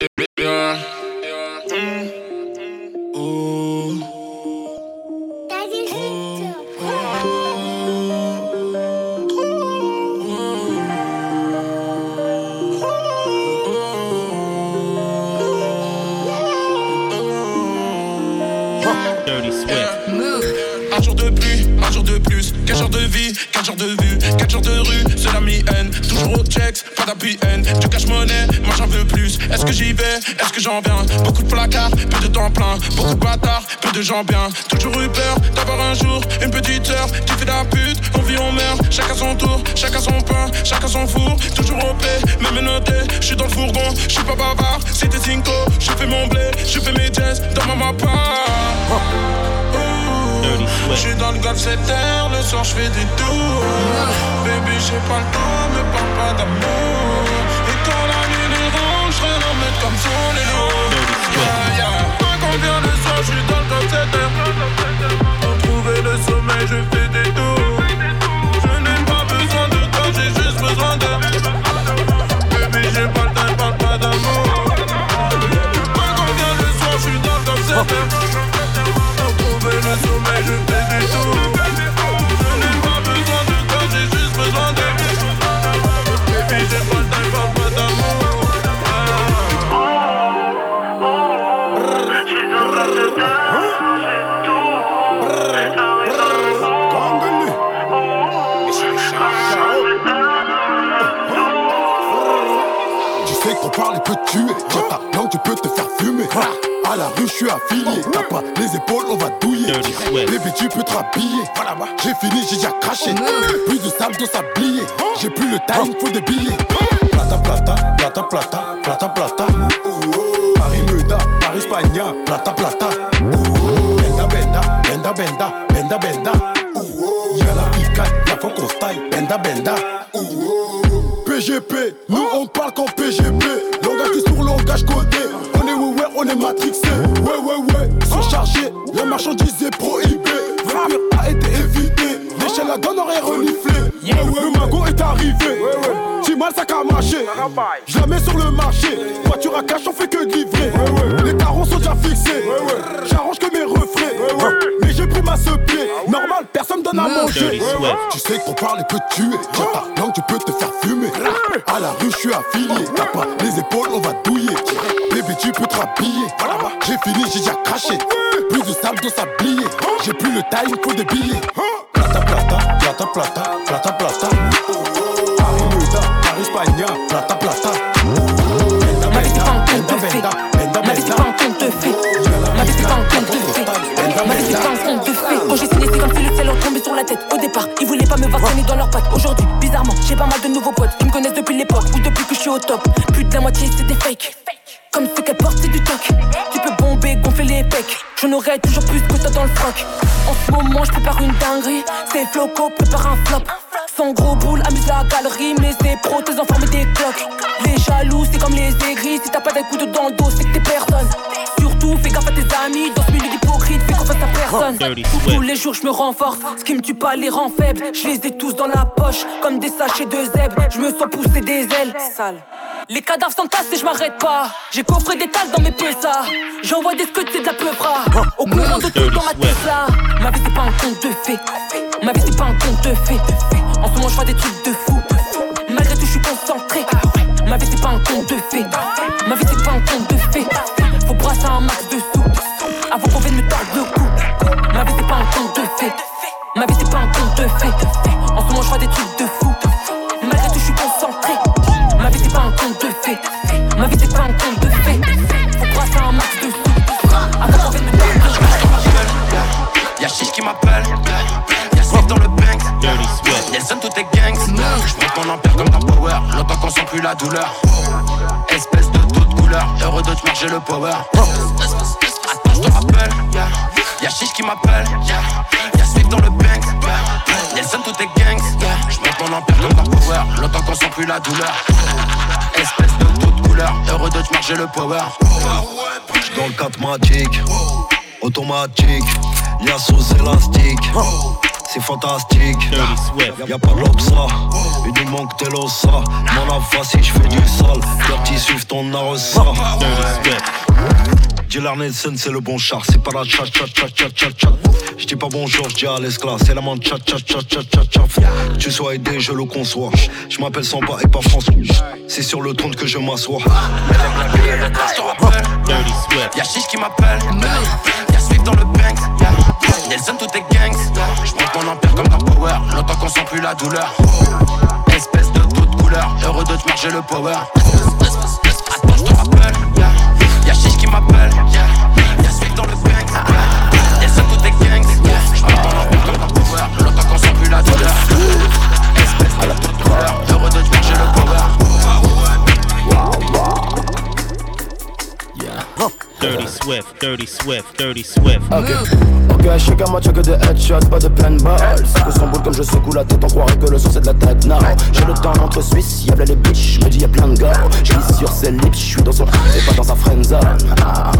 Yeah. Mm. Vue, 4 jours de rue, c'est la mi-haine, toujours au checks, pas d'appui haine, du cash monnaie, moi j'en veux plus, est-ce que j'y vais, est-ce que j'en viens, beaucoup de placards, peu de temps plein, beaucoup de bâtards, peu de gens bien, toujours eu peur d'avoir un jour une petite heure. Fait de la pute, on vit, on meurt, chacun son tour, chacun son pain, chacun son four, toujours au paix, même noté, je suis dans le fourgon, je suis pas bavard, c'était Cinco, je fais mon blé, je fais mes jazz dans ma mappa. Je suis dans le golf 7 heures, le soir je fais des tours. Baby j'ai pas le temps, me parle pas d'amour. Et quand la nuit dérange, je remettre comme sur les loups Yeah, yeah. Quand on vient le soir, je suis dans le golf 7 heures Pour trouver le sommeil, je fais des tours À la rue, je suis affilié. T'as pas les épaules, on va douiller. Bébé, tu peux te rhabiller. J'ai fini, j'ai déjà craché. Plus de sable dans sablier. J'ai plus le time, faut des billets. Plata, plata, plata, plata, plata, plata. Paris Muda, Paris Spagna, plata, plata. Benda, benda, benda, benda, benda, benda. Y'a la picade, y'a faut qu'on style. Benda, benda. PGP, nous on parle qu'en PGP. Langage qui sur langage codé. On est ouais, on est matrixé. Marchandise est prohibée. Le pire a été évité. L'échelle la donne aurait reniflé. Le magot est arrivé. Si mal ça a marché. Je la mets sur le marché. Voiture à cash, on fait que de livrer. Donne à manger. Dirty Swift. Tu sais qu'on parle et peut te tuer. Dans ta langue, tu peux te faire fumer. À la rue, je suis affilié. T'as pas les épaules, on va douiller. Bébé, tu peux te rhabiller. J'ai fini, j'ai déjà craché. Plus de sable dans sablier. J'ai plus le time, faut des billets. Plata, plata, plata, plata, plata, plata. Ils dans. Aujourd'hui, bizarrement, j'ai pas mal de nouveaux potes qui me connaissent depuis l'époque ou depuis que je suis au top. Plus de la moitié c'est des fakes. Comme ce qu'elle porte, c'est du toc. Tu peux bomber, gonfler les pecs. J'en aurais toujours plus que toi dans le froc. En ce moment, je prépare une dinguerie. C'est Floco, prépare un flop. Sans gros boule, amuse la galerie. Mais c'est pro, tes enfants, mais des cloques. Les jaloux, c'est comme les aigris. Si t'as pas coups de dans le dos, c'est que t'es personne. Surtout, fais gaffe à tes amis. Dans ce milieu personne. Tous les jours, je me renforce. Ce qui me tue pas les rend faibles. Je les ai tous dans la poche, comme des sachets de zèbre. Je me sens pousser des ailes. Sale. Les cadavres s'entassent et je m'arrête pas. J'ai coffré des tasses dans mes PSA. J'envoie des scuds, c'est de la peuvra. Au courant de tout dans ma Tesla. Ma vie, c'est pas un conte de fées. Ma vie, c'est pas un conte de fées. En ce moment, je fais des trucs de fou. Malgré tout, je suis concentré. Ma vie, c'est pas un conte de fées. Ma vie, c'est pas un conte de fées. Faut brasser un max de sous. Avant qu'on vienne me tordre le cou. Ma vie, c'est pas un conte de fées. En ce moment, je fais des trucs de fou. Malgré tout, je suis concentré. Ma vie, c'est pas un conte de fées. Ma vie, c'est pas un conte de fées. Faut brasser un max de sous. Avant qu'on vienne me. Y'a Chiche qui m'appelle, y'a Swift dans le bank. Dirty Swift. Nelson, tout est gangs. J'monte mon empire comme dans Power, longtemps qu'on sent plus la douleur. Espèce de toute couleur, heureux de te marcher le power. Attends, je te rappelle, y'a Chiche qui m'appelle, y'a Swift dans le bank. Nelson, tout est gangs. J'monte mon empire comme dans Power, longtemps qu'on sent plus la douleur. Espèce de toute couleur, heureux de te marcher le power. dans le 4 matic, automatique, lien sous élastique. c'est fantastique. Y'a pas il nous manque de l'ossa. Mon face si je fais du sale. Dirty Swift, on a reçu Gillar Nelson, c'est le bon char, c'est pas la chat chat chat chat chat chat. Je dis pas bonjour, je dis à l'esclave, c'est la main chat chat chat chat chat chat. Tu sois aidé, je le conçois. Je m'appelle Samba et pas François. C'est sur le trône que je m'assois. Y'a Chiche qui m'appelle, y'a Swift dans le bank. Nelson, tout est gangs. Je monte mon empire comme un power, longtemps qu'on sent plus la douleur. Espèce de toute couleur, heureux de te marcher le power. Attends, je te rappelle, qui m'appellent. Yeah, dans le gang. Yeah, c'est tout des gangs. Yeah, dans dans. L'autant qu'on sent plus la douleur. Swift, Dirty Swift, Dirty Swift. Ok, ok, chez moi tu que des headshots, pas de paintball. C'est que son boule comme je secoue la tête, on croirait que le son c'est de la tête. Non, j'ai le temps entre Suisse, y'a les bitches, me dis y'a plein de gars. J'lis sur ses lips, j'suis dans son et pas dans sa friendzone. Ah,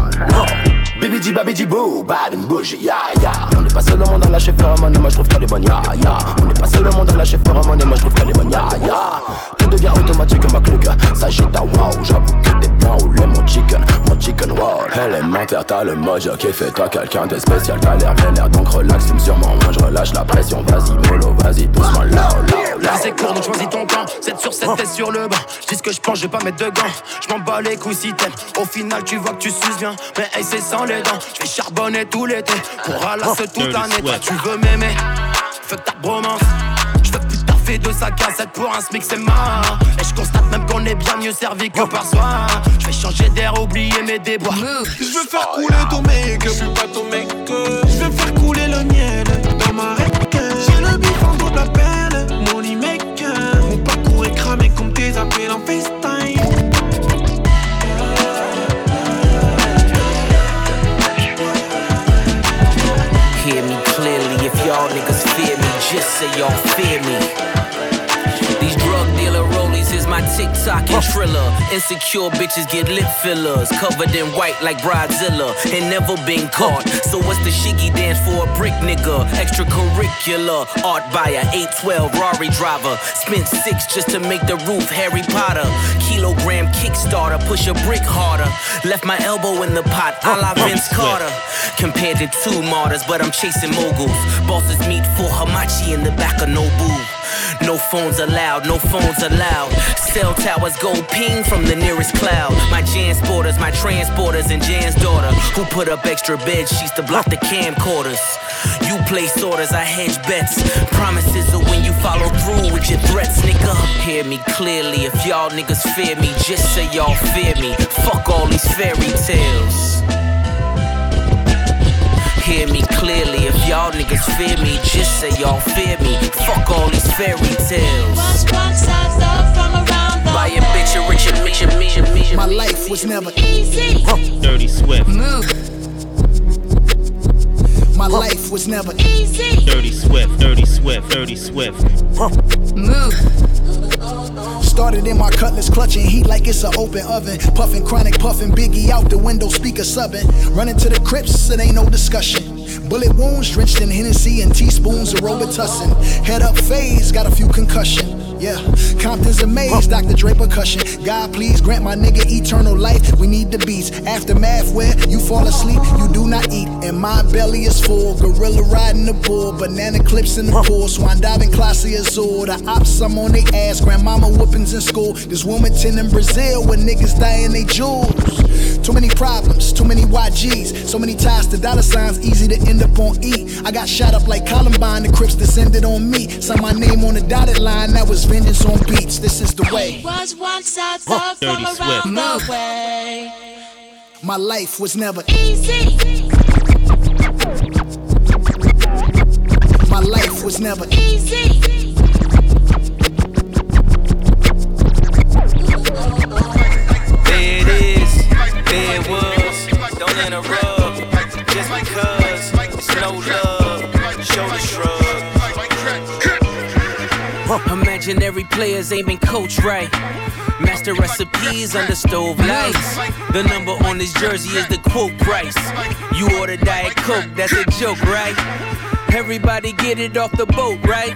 Bibidi babidi boo, bad and bougie, ya ya. On n'est pas seul au monde à lâcher phéromones, et moi j'trouve qu'elle est bonne, ya ya. On n'est pas seul au monde à lâcher phéromones, et moi qu'elle est bonne. Tout devient automatique comme ma clique, ça jette à wow, j'avoue que des plans ou les mon chicken, mon chicken wow. Élémentaire, t'as le mojo qui fait toi quelqu'un de spécial, t'as l'air vénère donc relax, fume sûrement moins, je relâche la pression, vas-y mollo, vas-y doucement, là, là, là. c'est court donc choisis ton camp, 7 sur 7 t'es sur le banc. J'dis ce que j'pense, j'vais pas mettre de gants. J'm'en bats les couilles si t'aimes. Au final, tu vois que tu suces bien, mais hey, c'est sans les dents. J'vais charbonner tout l'été pour ralasser toute l'année. Toi, tu veux m'aimer, fuck ta bromance. Taffer de sa cassette pour un smic, c'est marrant. Et j'constate même qu'on est bien mieux servi que par soi. J'vais changer d'air, oublier mes déboires. J'veux faire couler ton mec, je suis pas ton mec. J'veux faire couler le miel dans ma rec. J'ai le bif en double appel, mon mec. Mon parcours est cramé comme tes appels en FaceTime. Just say y'all fear me. These my TikTok and Triller. Insecure bitches get lip fillers, covered in white like Bridezilla, and never been caught. So what's the shiggy dance for a brick nigga? Extracurricular, art by buyer, 812 Rari driver. Spent six just to make the roof Harry Potter. Kilogram Kickstarter, push a brick harder. Left my elbow in the pot, a la Vince Carter. Compared to two martyrs, but I'm chasing moguls. Bosses meet for Hamachi in the back of Nobu. No phones allowed, no phones allowed. Cell towers go ping from the nearest cloud. My Jansporters, my transporters, and Jan's daughter, who put up extra bed sheets to block the camcorders. You place orders, I hedge bets. Promises are when you follow through with your threats, nigga. Hear me clearly, if y'all niggas fear me, just say y'all fear me. Fuck all these fairy tales. Hear me clearly, if y'all niggas fear me, just say y'all fear me. Fuck all these fairy tales. Buy a bitch a rich and rich and rich and. My life was never easy. Dirty Swift. My life was never easy. Dirty Swift, Dirty Swift, Dirty Swift. Started in my cutlass, clutching heat like it's an open oven. Puffing chronic, puffing Biggie out the window, speaker subbing. Running to the crypts, it ain't no discussion. Bullet wounds drenched in Hennessy and teaspoons of Robitussin. Head up phase, got a few concussion. Yeah, Compton's amazed, Dr. Dre percussion. God, please grant my nigga eternal life. We need the beats. Aftermath where you fall asleep, you do not eat. And my belly is full. Gorilla riding the bull, banana clips in the pool. Swan diving classy azul. The ops, I'm on they ass. Grandmama whoopings in school. This Wilmington in Brazil where niggas dying they jewels. Too many problems, too many YGs, so many ties to dollar signs, easy to end up on E. I got shot up like Columbine, the Crips descended on me. Signed my name on the dotted line, that was vengeance on beats. This is the way. Was once I thought from around the way. My life was never easy. My life was never easy. It's no love. Show the shrug. Imaginary players been coached right. Master recipes under stove lights. The number on this jersey is the quote price. You order Diet Coke, that's a joke, right? Everybody get it off the boat, right?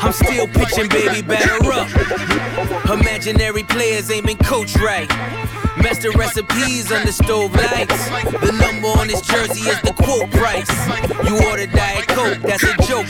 I'm still pitching, baby, batter up. Imaginary players ain't been coached right. Master recipes on the stove lights. The number on this jersey is the quote price. You order Diet Coke, that's a joke,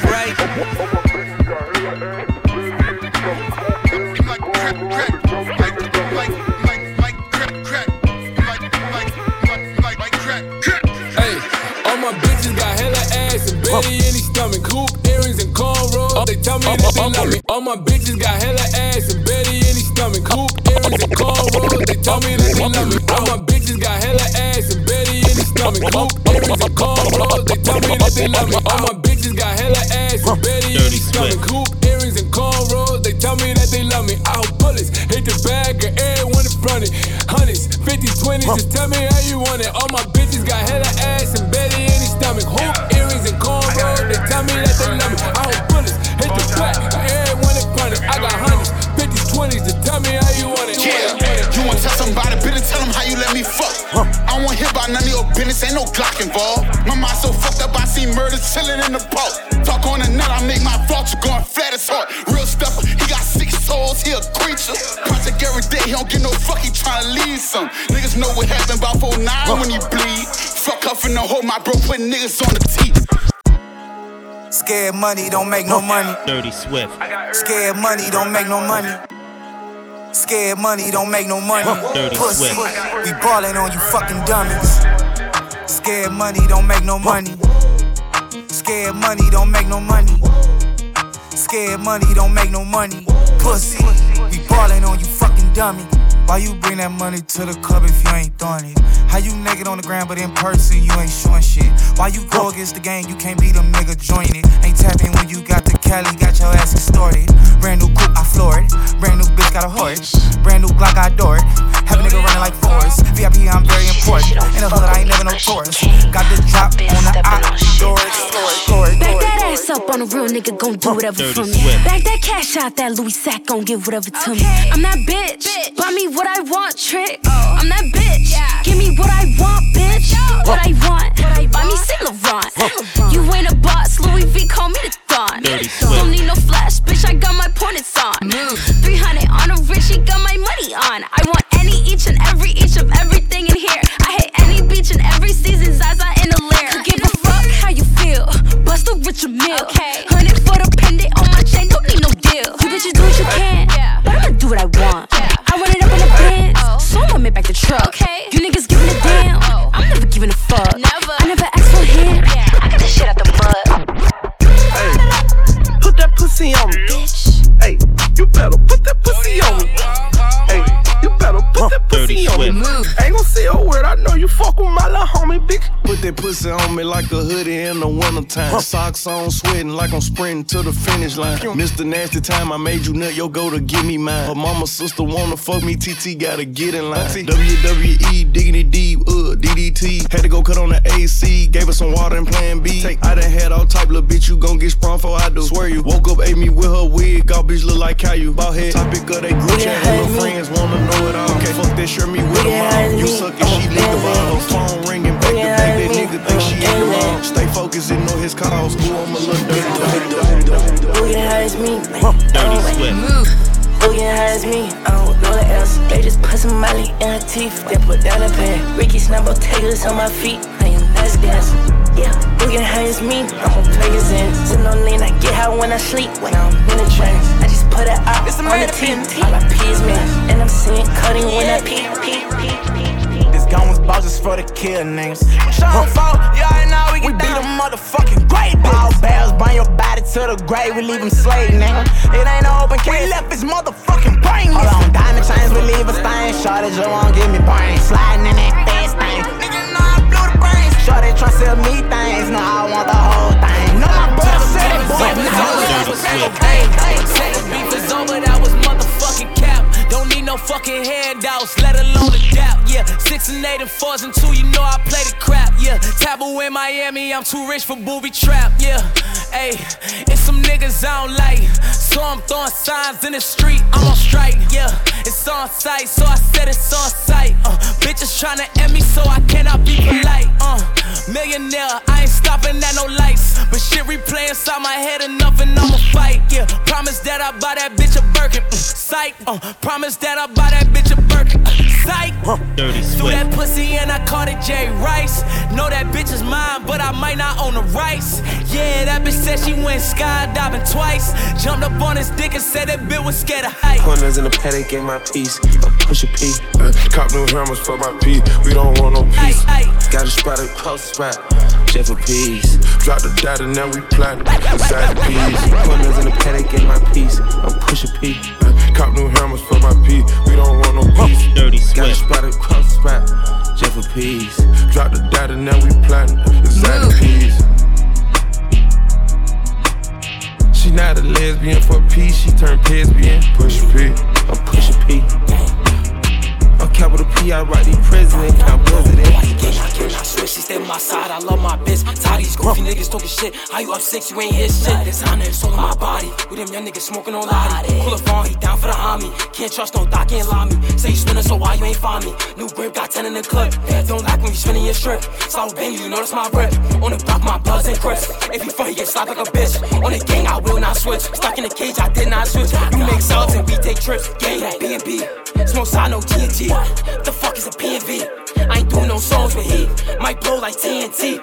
my bitches got hella ass and belly in his stomach. Hoop earrings and cornrows. They tell me that they love me. All my bitches got hella ass and belly in his stomach. Hoop earrings and cornrows. They tell me that they love me. All my bitches got hella ass and belly in his stomach. Hoop earrings and cornrows. They tell me that they love me. Out bullets hit the bag of everyone in front of it. Hundreds, fifties, twenties. Just tell me how you want it. All my bitches ain't no Glock involved. My mind so fucked up, I see murder chillin' in the boat. Talk on the net, I make my vulture going flat as hard. Real stepper, he got six souls, he a creature. Project every day, he don't get no fuck, he tryna lead some. Niggas know what happened about 49 when he bleed. Fuck up in the hole, my bro put niggas on the teeth. Scared money don't make no money. Dirty Swift. Scared money don't make no money. Scared money don't make no money. Dirty Pussy, Swift. we ballin' on you fucking dummies. Scared money don't make no money. Scared money don't make no money. Scared money don't make no money. Pussy, we ballin' on you fucking dummy. Why you bring that money to the club if you ain't throwing it? How you naked on the ground but in person you ain't showing shit? Why you go against the game? You can't beat a nigga join it. Ain't tapping when you got the Cali, got your ass extorted. Brand new coupe, I floor it. Brand new bitch got a horse. Brand new Glock, I door it. Have a nigga running like Forrest. VIP, I'm very important. In the hood, I ain't never no tourist. Got the drop on the op, door it, floor it, Back that ass up on a real nigga, gon' do whatever for me. Back that cash out, that Louis sack gon' give whatever to me. I'm that bitch. Buy me what I want, trick. Oh. I'm that bitch. Give me what I want, bitch. What I want. Buy me Saint Laurent. You ain't a boss, Louis V, call me the Thon. Dirty Swift. Don't need no flash, bitch, I got my pointers on. 300 on Bust a Richard that pussy on me like a hoodie in the wintertime. Socks on, sweating like I'm sprinting to the finish line. Mr. Nasty Time, I made you nut, yo, go to give me mine. Her mama, sister wanna fuck me, TT gotta get in line. WWE, digging it deep, uh, DDT. Had to go cut on the AC, gave her some water and plan B. Take, I done had all type, little bitch, you gon' get sprung for I do. Swear you, woke up, ate me with her wig, all bitch look like Caillou. Ball head, topic of they group chat, and her friends wanna know it all. Okay, fuck that, share me with them all. You suck it, she lick the. Her phone ringing back to back, that nigga think she in the. Stay focused, ignore his calls. Ooh, I'm a little dirty, dirty, dirty, dirty, dirty. Who get high as me? Dirty Swift. Who get high as me? I don't know the else. They just put some Molly in her teeth. Then put down a pen. Ricky Snapple takers on my feet. I am nice dance. Yeah, you can hang me. I'm a players in. Sitting on lean, I get high when I sleep. When I'm in a train, I just put it out on the team. All I pee is me, and I'm seeing cutting when I pee, pee, pee, pee. This gun was bought just for the kill niggas. Sean fault, yeah, I know we can beat them motherfucking great All bells, bring your body to the grave, we leave him slave, nigga. It ain't no open case, we left his motherfucking brain. Hold on, diamond chains, we leave a stain. Shorty just won't give me brain. Sliding in that fast thing. Nigga know I blew the brains. Shorty try to sell me things, no, I want the whole thing. No, my brother said it, boy. Say the beef is over, that was motherfucking cap. No fucking handouts, let alone a doubt. Yeah, six and eight and fours and two, you know I play the crap. Yeah, taboo in Miami, I'm too rich for booby trap. Yeah, hey, it's some niggas I don't like. So I'm throwing signs in the street, I'm on strike. Yeah, it's on sight, so I said it's on sight. Uh, bitches tryna end me, so I cannot be polite. Uh, millionaire, I ain't stopping at no lights. But shit replay inside my head enough and I'ma fight. Yeah, promise that I buy that bitch a Birkin. Mm, psych. Uh, promise that I buy that bitch a Birkin. Psych. Dirty Threw that pussy and I called it Jay Rice. Know that bitch is mine, but I might not own the rights. Yeah, that bitch said she went skydiving twice. Jumped up on his dick and said that bitch was scared of height. Corners in the paddock, get my piece. I push a P. Uh, cop new hammers for my P. We don't want no peace. Got a spot across the spot. Jeff a piece. Drop the and now we platinum. Inside the peas. Corners in the paddock, get my piece. I push a P. Uh, cop new hammers for my P. We don't want no peace. Dirty Got a spot across the spot. Jeff a piece. Drop the data, now we. Inside the peas. She not a lesbian for peace, she turned lesbian. Push a P. I push a P. I'm capital P, I write the president, count president. I swear she stay on my side, I love my bitch. Tired of these goofy niggas talking shit. How you up six, you ain't hear shit. Designer is all on my body. With them young niggas smoking on Lottie. Pull a phone, he down for the homie. Can't trust no doc, can't lie me. Say you spinning, so why you ain't find me? New grip, got 10 in the clip. Don't like when you spinning your strip. Slow bang, you notice my rep. On the block, my buzz and crisp. If you front, he get slapped like a bitch. On the gang, I will not switch. Stuck in the cage, I did not switch. You make subs and we take trips. Gang, B&B. Smoke side, no TNT. The fuck is a PNV? I ain't doing no songs with heat. Might blow like TNT.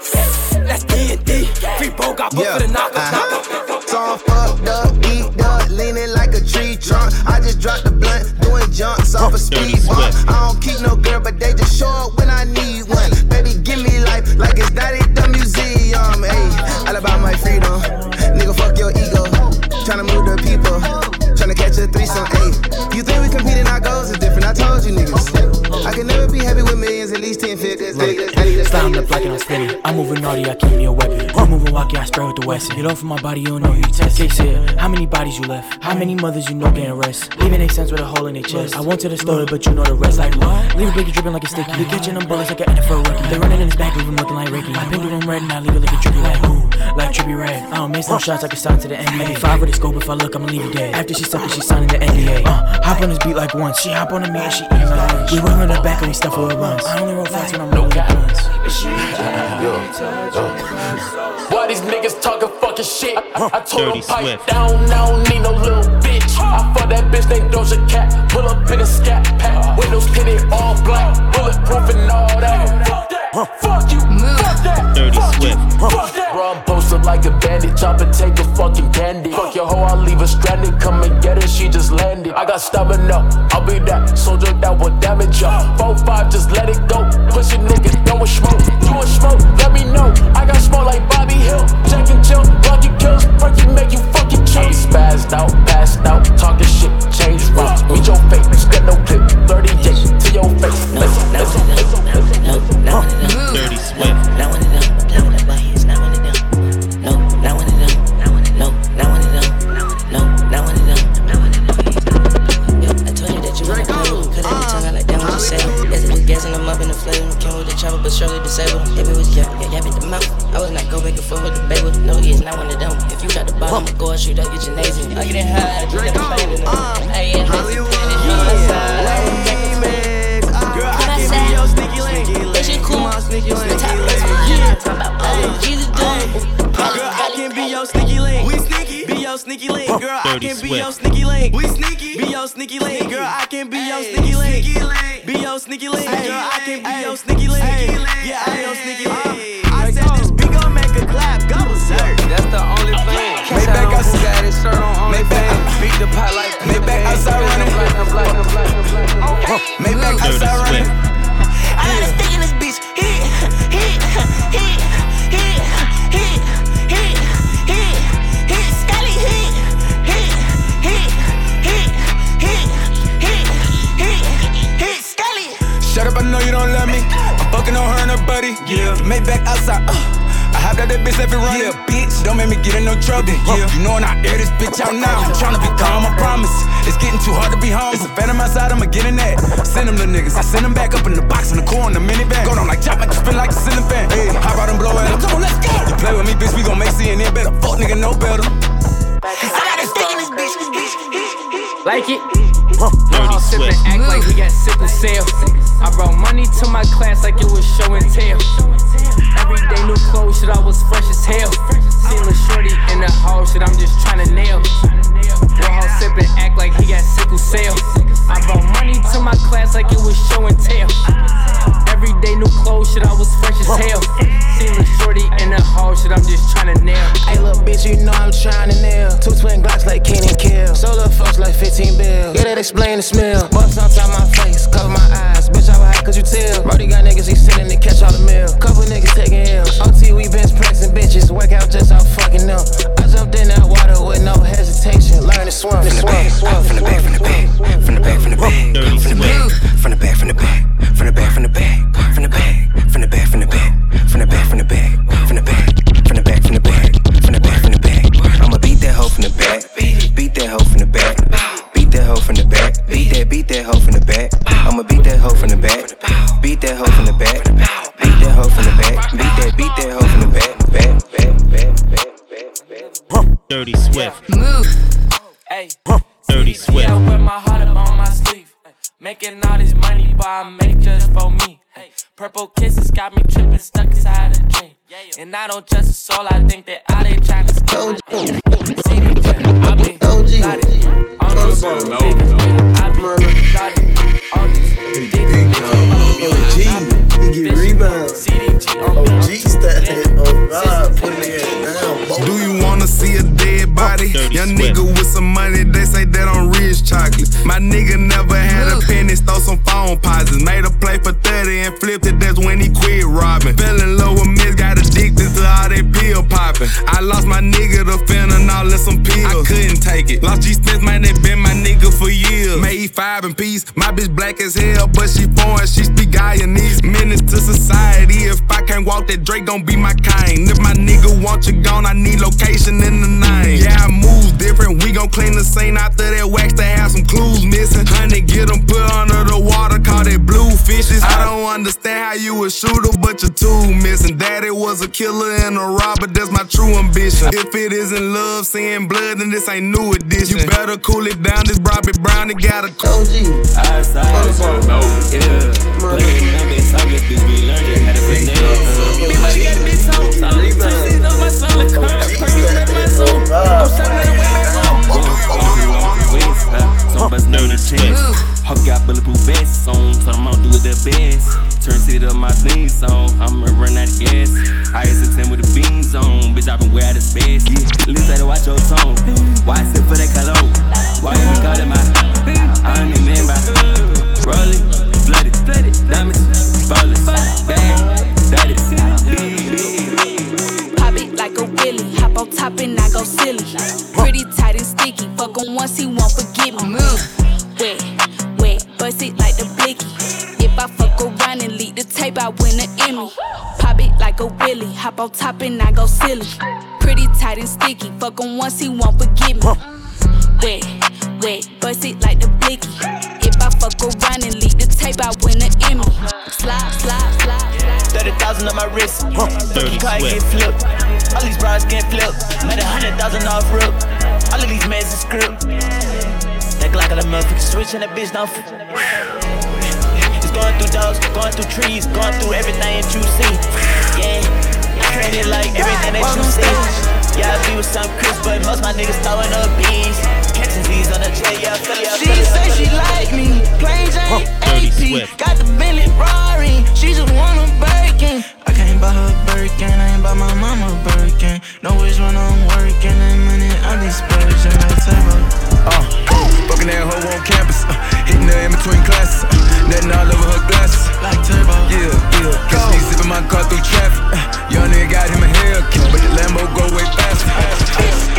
That's D&D. Free bro got booked for the knockout. Uh-huh. knockout. So I'm fucked up, geeked up, leaning like a tree trunk. I just dropped the blunt, doing jumps off a speed bump. I don't keep no girl, but they just show up when I need one. Baby, give me life like it's that at the museum. Hey, all about my freedom. Nigga, fuck your ego. Tryna move the people. Tryna catch a threesome. Nigga. I need a Style lip like I'm spinning. I'm moving naughty, I keep me a weapon. I'm moving walkie, I spray with the Wesson. Get off of my body, you don't know who you test. Case here, how many bodies you left? How many mothers you know getting rest? Leaving they sense with a hole in their chest. I went to the store, but you know the rest. Like what? Leave a biggie dripping like a sticky. You catching them bullets like an NFL rookie. They running in his back, leave him looking like Ricky. I them red and I leave it looking trippy like who? Like trippy red. I don't miss no shots I can sign to the NBA. Five with the scope, if I look, I'ma leave you dead. After she sucked it, she signing the NBA. Uh, hop on this beat like once. She hop on the me and she eat my lunch. We run on the back and we stuff her at once. I only roll fast when I'm rolling the blunts. Why these niggas talking fucking shit? I, I told Dirty them pipe Swift. down, I don't need no little bitch. I fuck that bitch named Doja Cat. Pull up in a scat pack. Windows tinted all black. Bulletproof and all that. Fuck. Fuck you. Fuck that. Dirty Fuck you. Swift. Fuck that. Bro, I'm posted like a bandit. Chop and take a fucking candy. Fuck your hoe, I'll leave her stranded. Come and get her, she just landed. I got stamina. I'll be that soldier that will damage ya. 4-5, just let it go. Push your niggas, don't want smoke. You want smoke? Let me know. I got smoke like Bobby Hill. Jack and Jill, Rocky kills. Frankie make you fucking chill. I'm spazzed out, passed out, talking shit, change routes. Meet your face, get no clip. 38 to your face. Listen, listen, listen, listen. Dirty Swift. Not one of them. Not the but surely disabled. If it was yap, yeah, yap at the mouth. I was not go back and forth with the bagel. No, he is not one of them. If you got the bottom, go and shoot up your gymnasium. I get it high, drink the pain in them. Hey, yeah, Hollywood. Uh, Girl, I can be uh, uh, your sneaky link. That shit cool. Sneaky link. Yeah, talking about all Jesus doing. Girl, I can be your sneaky link. We sneaky. Be your sneaky link. Girl, I can be Swift. your sneaky link. We sneaky. Be your sneaky link. Girl, I can be your sneaky link. Be your sneaky link. Girl, I can be your sneaky link. Yeah, I'm your sneaky link. I said this big ol' That's the only plan. Maybach outside, got his shirt on OnlyFans. Beat the pot like Maybach outside running. Maybach outside running. I got a stick in this bitch. Hit, hit, hit, hit, Yeah. Maybach outside. Uh. I hopped out that bitch, let it run. Yeah, bitch, don't make me get in no trouble. Yeah, you know when I air this bitch out now. I'm tryna be calm, I promise. It's getting too hard to be home. It's a phantom outside, I'ma get in that. Send them the niggas, I send them back up in the box in the car in the minivan. Go on like chop, make you spin like a ceiling fan. Hey, hop out and blow it up. Come on, let's go. You play with me, bitch, we gon' make CNN better. Fuck nigga, no better. Cause I got a stick in this bitch. Like it? Dirty and act like we got sick and sale. I brought money to my class like it was show and tell. Everyday new clothes, shit, I was fresh as hell. Seen a shorty in the hall, shit, I'm just tryna nail. Warhol sip and act like he got sickle cell. I brought money to my class like it was show and tell. Everyday new clothes, shit, I was fresh as hell. Seen a shorty in the hall, shit, I'm just tryna nail. Hey, little bitch, you know I'm tryna nail. Two twin Glocks like Ken and Kill. Solo folks like 15 bills. Yeah, that explain the smell. Bust on top my face, cover my eyes. Bitch, I cause you tell. Brody got niggas, he sitting to catch all the mail. Couple niggas taking L's. OT, we bench pressing bitches. Work out just off fucking them. I jumped in that water with no hesitation. Learn to swim, to swim, swim. From the back, from the back, from the back, from the back, from the back, from the back, from the back, from the back, from the back, from the back, from the back, from the back, from the back, from the back, from the back, from the back, from the back, from the back. I'ma beat that hoe from the back, beat that hoe beat that, beat that hoe from the back. I'ma beat that hoe from the back, beat that hoe from the back, beat that hoe from the back, beat that, beat that hoe from the back, back, back, back, back, back. Dirty Swift. Move. Hey. Dirty Swift. Yeah, with my heart up on my sleeve. Making all this money, but I make just for me. Purple kisses got me tripping, stuck inside a dream. And I don't trust a soul, I think that all they trying to steal. See me, I been got it. All those I been got it. All these He get rebounds. OG style. Oh God, put it down. Do you wanna see a dead body? Young nigga with some money, they say that I'm rich chocolate. My nigga never had a penny, stole some phone posits. Made a play for 30 and flipped it, that's when he quit robbing. Fell in love with Miss, got addicted to all that pill popping. I lost my nigga to fentanyl and some pills. I couldn't take it. Lost G Smith, man, they been my nigga for years. Made five in peace. My bitch black as hell, but she foreign, she speak Guyanese. Menace to society. If I can't walk, that Drake gon' be my kind. If my nigga want you gone, I need location in the name. Yeah, I move different. We gon' clean the scene after that wax to have some clues missing. Honey, get them put under the water, call it blue fishes. I don't understand how you a shooter, but your tool missing. Daddy was a killer and a robber, that's my true ambition. If it isn't love, seeing blood, then this ain't new edition. You better cool it down, this Bobby Brown, it got a cold. I started to know, yeah. Playing numbers, I get this, we learned it, had to put nails. Bitch, you got this hoe. On my soul, the soul. I'm shining away my soul. Some bust dirty checks. Hawk got bulletproof vests on, so I'm do it the best. Turn city up my theme song, I'ma run out of gas. I used to 10 with the beans on, bitch, I been wear the space. Yeah, Lisa, to watch your tone. Why sit for that cologne? Why you be calling my? I don't even by rolling, flooded, diamonds, ballers, that is. Pop it like a willy. Hop on top and I go silly. Pretty tight and sticky. Fuck him once, he won't forgive me. Wet, wet, bust it like the blicky. If I fuck around and leak the tape, I win an Emmy. Pop it like a willy. Hop on top and I go silly. Pretty tight and sticky. Fuck him once, he won't forgive me. Wet, wet, bust it like 30,000 on my wrist. Dirty car get flipped. All these bras get flipped. Made a hundred thousand off rip. All of these mans is script. That Glock on the motherfucker switch and that bitch don't. It's going through dogs, going through trees, going through everything that you see. Yeah, created like everything that you see. Yeah, I be with some Chris, but most my niggas throwing up bees. Catching Z's on the J, yeah, I feel She feel it, I say she like me, plain Jane Dirty AP. Swift. Got the Bentley Rari, she just wanna break in. I can't buy buy her Birkin, I ain't buy my mama Birkin. No wish when I'm working, and money I disperse in like turbo. Uh, fucking that hoe on campus, uh, hitting her in between classes, uh, nothing all over her glasses. Like turbo. Yeah, yeah. Cause she zipping my car through traffic. Uh, young nigga got him a Hellcat, but the Lambo go way faster.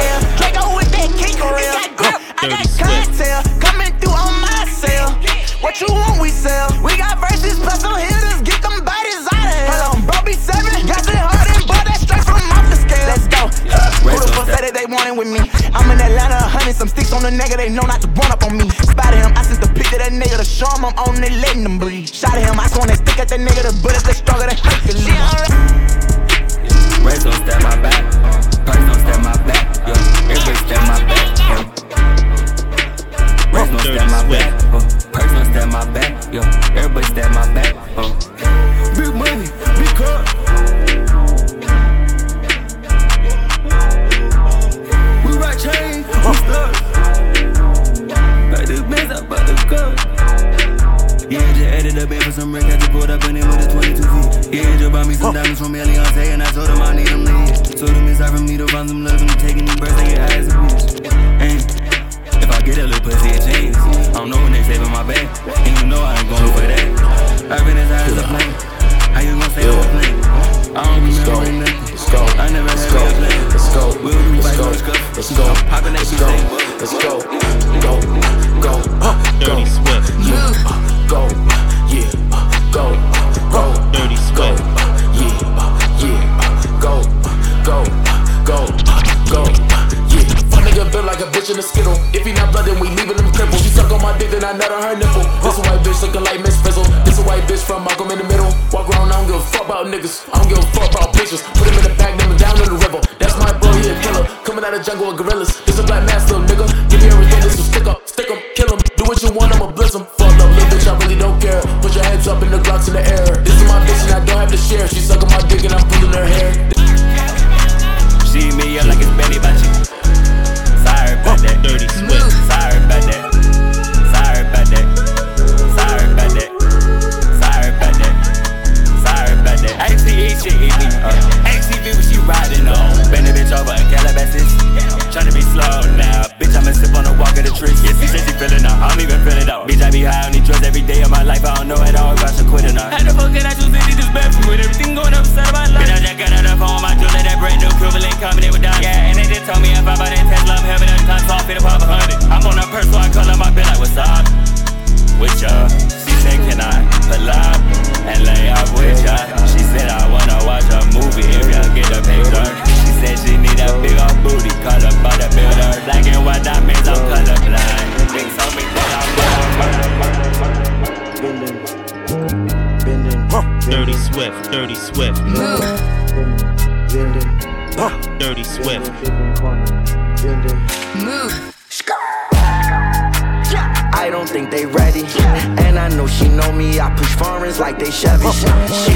Yeah, Draco with that kick real. I got cocktail coming through on my cell. What you want, we sell. We got verses plus some hitters. Get them bodies out of here. Hold on, bro, be seven. Got it hard and bought that straight from off the scale. Let's go. Who the fuck said that they wanted with me? I'm in Atlanta, hunting some sticks on the nigga. They know not to run up on me. Spotted him, I sent the pic to that nigga to show him I'm on it, letting them breathe. Shot at him, I swung that stick at that nigga. The bullets that stronger than Hercules. Raise don't step my back. Uh, Price don't step my back. Yeah, everybody step my back. Yeah.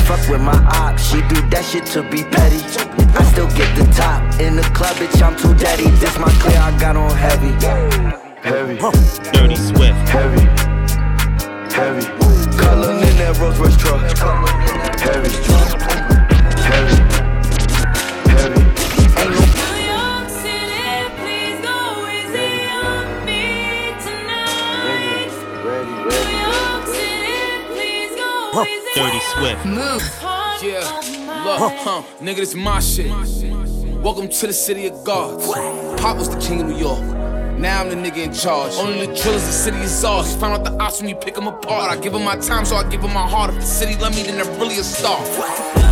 Fuck with my op. She do that shit to be petty. I still get the top. In the club, bitch, I'm too daddy. This my nigga, this my shit. Welcome to the city of gods. Pop was the king of New York. Now I'm the nigga in charge. Only the drillers, the city is ours. Find out the ops when you pick them apart. I give them my time, so I give them my heart. If the city love me, then they're really a star.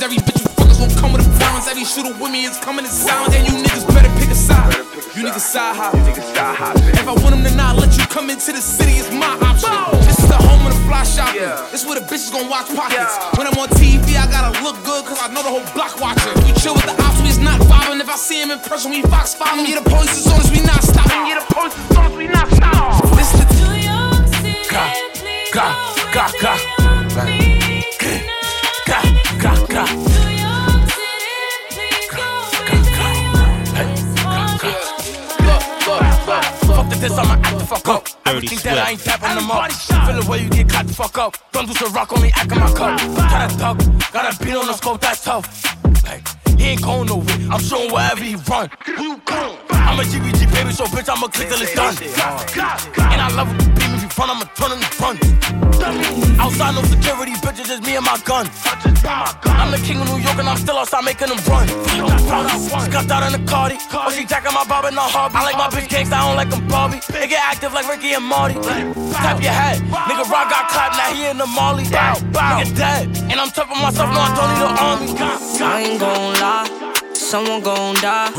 Come with a challenge. Every bitch you fuck is gonna come with a balance. Every shooter with me is coming in silence. And you niggas better pick a side. You niggas side hop. You niggas high hop. If I want them to not let you come into the city, it's my option. This is the home of the fly shopping. This is where the bitches gonna watch pockets. When I'm on TV, I gotta look good, cause I know the whole block watching. You chill with the ops, we is not vibing. If I see him in person, we fox five him. Yeah, the police as soon as we not stopping. Yeah, the police as soon as we not stopping. This is the Ga, ga, ga, ga. Ga, ga, ga. Fuck the diss, I'ma act the fuck up. Everything that I ain't tapping them up. Feel the way you get caught the fuck up. Don't do some rock, only act in my cup. Got a thug, got a beat on the scope, that's tough. Like, he ain't going nowhere. I'm showing wherever he run. Who you going? I'm a GBG baby, so bitch, I'ma click till it's done. And I love it, beat me if you front, I'ma turn in the front. Outside, no security, bitches, just me and my gun. I'm the king of New York, and I'm still outside making them run. Scuffed out in the Cardi. Oh, she jacking my bob and not hobby. I like my bitch gangsta, I don't like them Barbie. They get active like Ricky and Marty. Tap your head. Nigga Rock got clapped, now he in the Molly. Nigga dead. And I'm tough on myself, no, I don't need an army. I ain't gon' lie, someone gon' die.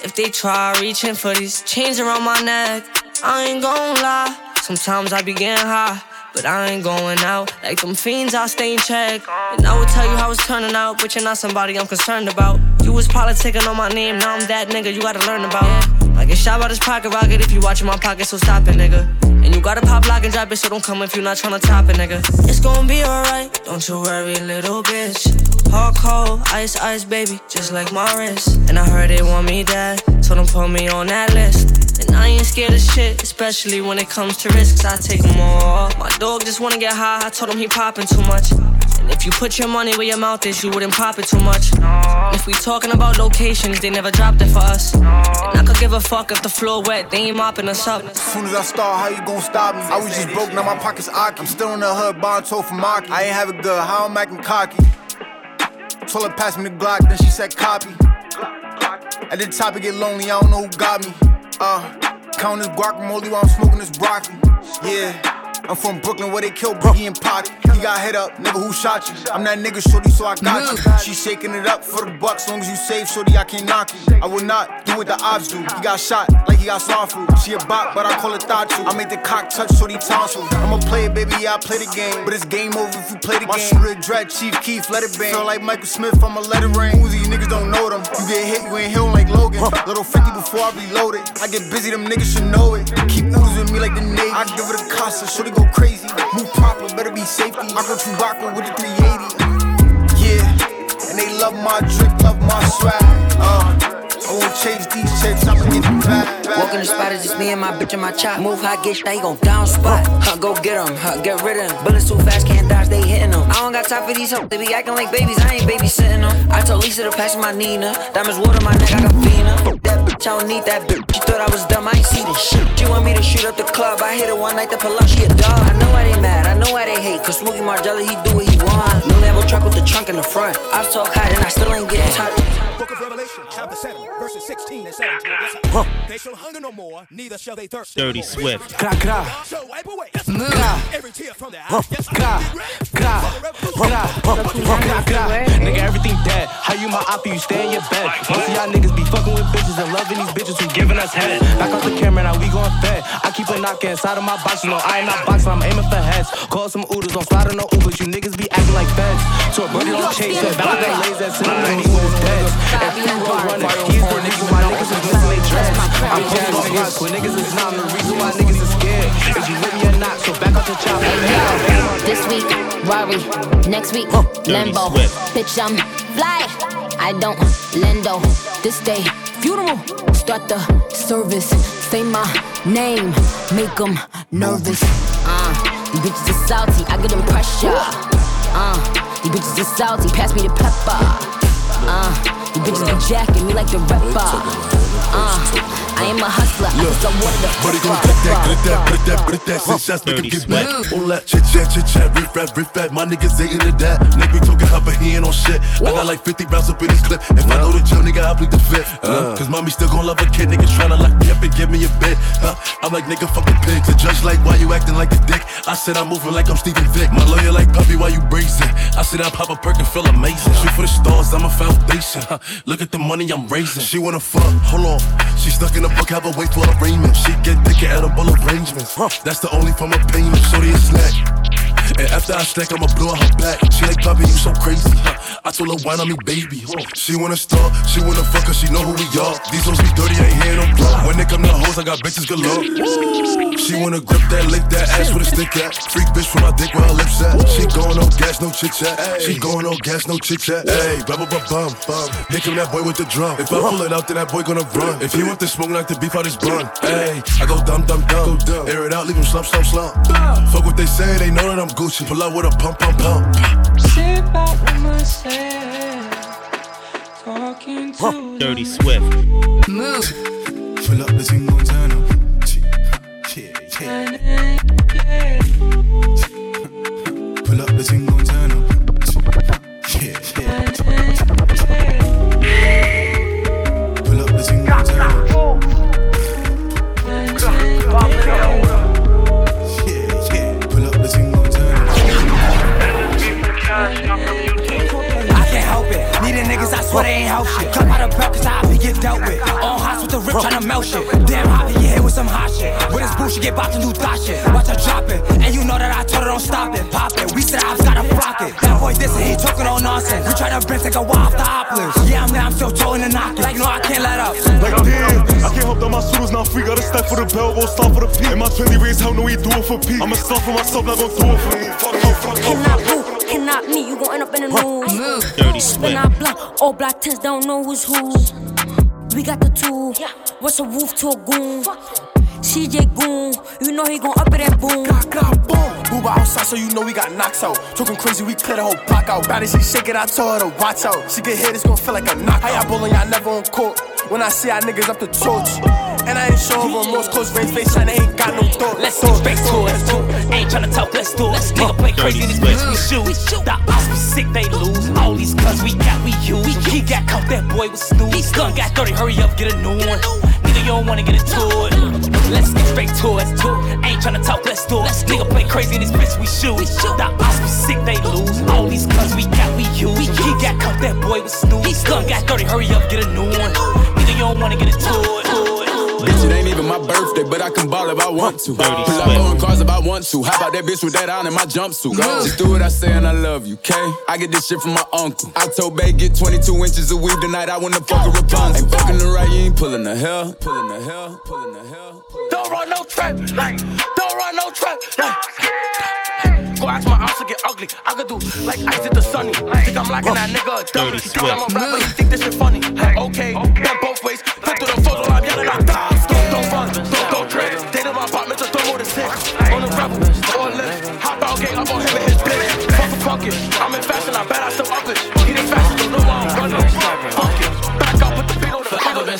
If they try reaching for these chains around my neck, I ain't gon' lie. Sometimes I be getting high, but I ain't going out. Like them fiends, I stay in check. And I will tell you how it's turning out, but you're not somebody I'm concerned about. You was politicking on my name, now I'm that nigga you gotta learn about. I get shot by this pocket rocket if you watching my pocket, so stop it, nigga. And you gotta pop lock and drop it, so don't come if you're not trying to top it, nigga. It's gonna be alright, don't you worry, little bitch. Hard cold, ice, ice, baby, just like my wrist. And I heard they want me dead, so don't put me on that list. And I ain't scared of shit, especially when it comes to risks. I take more. My dog just wanna get high, I told him he popping too much. And if you put your money where your mouth is, you wouldn't pop it too much. If we talking about locations, they never dropped it for us. And I could give a fuck if the floor wet, they ain't mopping us up. As soon as I start, how you gon' stop me? I was just broke, now my pockets aki. I'm still in the hood, buying told from Maki. I ain't have it good, how I'm acting cocky. Told her pass me the Glock, then she said copy. At the top it get lonely, I don't know who got me. Uh, count this guacamole while I'm smoking this broccoli. Yeah. I'm from Brooklyn where they kill Boogie and Pac. He got hit up, nigga, who shot you? I'm that nigga, shorty, so I got you. She shaking it up for the bucks, long as you save, shorty, I can't knock you. I will not do what the odds do. He got shot like he got saw food. She a bot, but I call it thought. I make the cock touch, shorty tonsil. I'm a player, baby, I play the game. But it's game over if you play the game. My shooter dread, Chief Keef, let it bang. Feel like Michael Smith, I'ma let it rain. These niggas don't know them? You get hit, you ain't healing like Logan. Little 50 before I reload it. I get busy, them niggas should know it. Keep oozing me like the Navy. I give it a casa, shorty go crazy. Move proper, better be safety. I go Chewbacca with the 380. Yeah, and they love my drip, love my swag. Uh, I won't chase these chicks, I'ma get the back. Walk in the spot, it's just me and my bitch and my chop. Move hot, get shot, he gon' down spot. Huh, go get him, huh, get rid of him. Bullets too fast, can't dodge, they hitting them. I don't got time for these hoes, they be acting like babies, I ain't babysitting them. I told Lisa to pass my Nina. Diamonds water my neck, I got Vina. That bitch, I don't need that bitch. She thought I was dumb, I ain't see this shit. She want me to shoot up the club, I hit her one night, the pull up, she a dog. I know why they mad, I know why they hate, cause Smokey Margella, he do what he want. New Lambo truck with the trunk in the front. I talk hot and I still ain't getting tired. Book of Revelation, chapter 7, verses 16 and 17. They shall hunger no more, neither shall they thirst. Dirty Swift. Cra, cra. So wipe away every tear from their eyes. Yes, Cra, cra, cra, cra, cra. Nigga, everything dead. How you my op, you stay in your bed. Most of y'all niggas be fucking with bitches and loving these bitches who giving us head. Back off the camera, now we going fed. I keep a knock inside of my box, you know I ain't not boxing, I'm aiming for heads. Call some oodles, don't slide on no Ubers. You niggas be acting like feds. So a birdie don't chase it. Valid that lays that cinema when he was dead. And free road running, he's the niggas, my niggas is missing they dreads. I'm jazz niggas, when niggas is not the reason why niggas is scared. Is you with me or not, so back off the chop. This week, Rari. Next week, Lambo. Bitch, I'm fly. I don't lendo. This day, funeral. Start the service. Say my name. Make them nervous. Uh, these bitches are salty. I get them pressure. Uh, these bitches are salty. Pass me the pepper. Uh, these bitches be jacking me like the rapper. Uh, I am a hustler. I just don't want the Buddy gon' grip that, grip that, grip that, grip that. Six shots, make him get back. All that chit chat, chit chat, riff rap, riff rap. My niggas ain't into that. Nigga be talking hot, but he ain't on shit. I got like 50 rounds up in his clip. If I know the jail, nigga, I bleed the fifth. Uh, Cause mommy still gon' love a kid. Nigga tryna lock me up and give me a bed. Uh, I'm like, nigga, fucking pig. The judge like, why you acting like a dick? I said I'm moving like I'm Steven Vick. My lawyer like, puppy, why you brazen? I said I pop a perk and feel amazing. Shoot for the stars, I'm a foundation. Huh. Look at the money I'm raising. She wanna fuck, hold on. She stuck in a book, have a wait for arraignment. She get thicker edible arrangements. That's the only form of payment. Shorty a snack. And after I stack, I'ma blow her back. She like, Bobby, you so crazy. Huh. I told her, wine on me, baby. She wanna start, she wanna fuck her, she know who we are. These hoes be dirty, ain't here no blood. When they come to hoes, I got bitches galore. She wanna grip that, lick that ass with a stick at. Freak bitch from my dick where her lips at. She going on gas, no chit chat. She going on gas, no chit chat. Hey, blah blah blah bum bum. Hit him that boy with the drum. If I pull it out, then that boy gonna run. If he want the smoke, like the beef out his bun. Hey, I go dumb dumb dumb. Air it out, leave him slump slump slump. Fuck what they say, they know that I'm Gucci. Pull out with a pump pump pump. Sit back with myself, talking to Dirty Swift. Move. Pull up the single turn up. Yeah, yeah. Pull up the single turn up. Swear they ain't help shit. Come out of breath, cause I be get dealt with. On hots with the rip, tryna melt shit. Damn, hot, you hit with some hot shit. With this bullshit, get bopped and do thot shit. Watch her drop it. And you know that I told her don't stop it. Pop it. We said I've gotta flock it. That boy this and he talking all nonsense. We tryna bring, take a while off the hoppers. Yeah, I'm there, I'm still towing the knock. Like, no, I can't let up. Like I'm here, I can't help that my shooters not free. Gotta stack for the bell, won't stop for the P. And my trendy rings, hell no, we do it for P. I'ma stop for myself, not gon' do it for me. Fuck you, fuck you. Cannot boo, cannot me, you gon' end up in the news. Dirty Spin Swift. out block, all black tents don't know who's who. We got the two, what's a wolf to a goon? CJ Goon, you know he gon' up it and boom. Booba outside, so you know we got knocks out. Talking crazy, we clear the whole block out. Body, she shake it, I told her to watch out. She get hit, it's gon' feel like a knock. How y'all bowling, y'all never on court. When I see y'all niggas up the torch. And I ain't showing remorse, close range face, shine, ain't got no thought. Let's get straight to it. Ain't tryna talk, let's do it. Nigga play crazy in this bitch, we shoot. The ops be sick, they lose. All these guns we got, we use. He got caught, that boy was snooze. Gun got dirty, hurry up, get a new one. Nigga, you don't wanna get into it. Let's get straight to it. Ain't tryna talk, let's do it. Nigga play crazy in this bitch, we shoot. The ops be sick, they lose. All these guns we got, we use. He got caught, that boy was snooze. Gun got dirty, hurry up, get a new one. Nigga, you don't wanna get into it. Bitch, it ain't even my birthday, but I can ball if I want to. Pull up on cars if I want to. How about that bitch with that on in my jumpsuit? Just do what I say and I love you, okay? I get this shit from my uncle. I told Bay get 22 inches of weed tonight. I wanna fuck a Rapunzel. Ain't fucking the right, you ain't pulling the hell. Pulling the hell, pulling the hell. Don't run no trap, like, don't run no trap, like. Go ask my house to get ugly. I could do like ice at the sunny. Think I'm locking that nigga a dummy. Dirty Girl, I'm a Swift. rapper, you think this shit funny. Okay, bend both ways. Flip through the photo, I'm yelling out, die. Don't, don't run, don't go trip. Stay to my apartment, just throw more than six. On the rebel, or a lift. Hop out, gang up on him and his bitch. Fuck a bucket. I'm in fashion, I bet I still up it.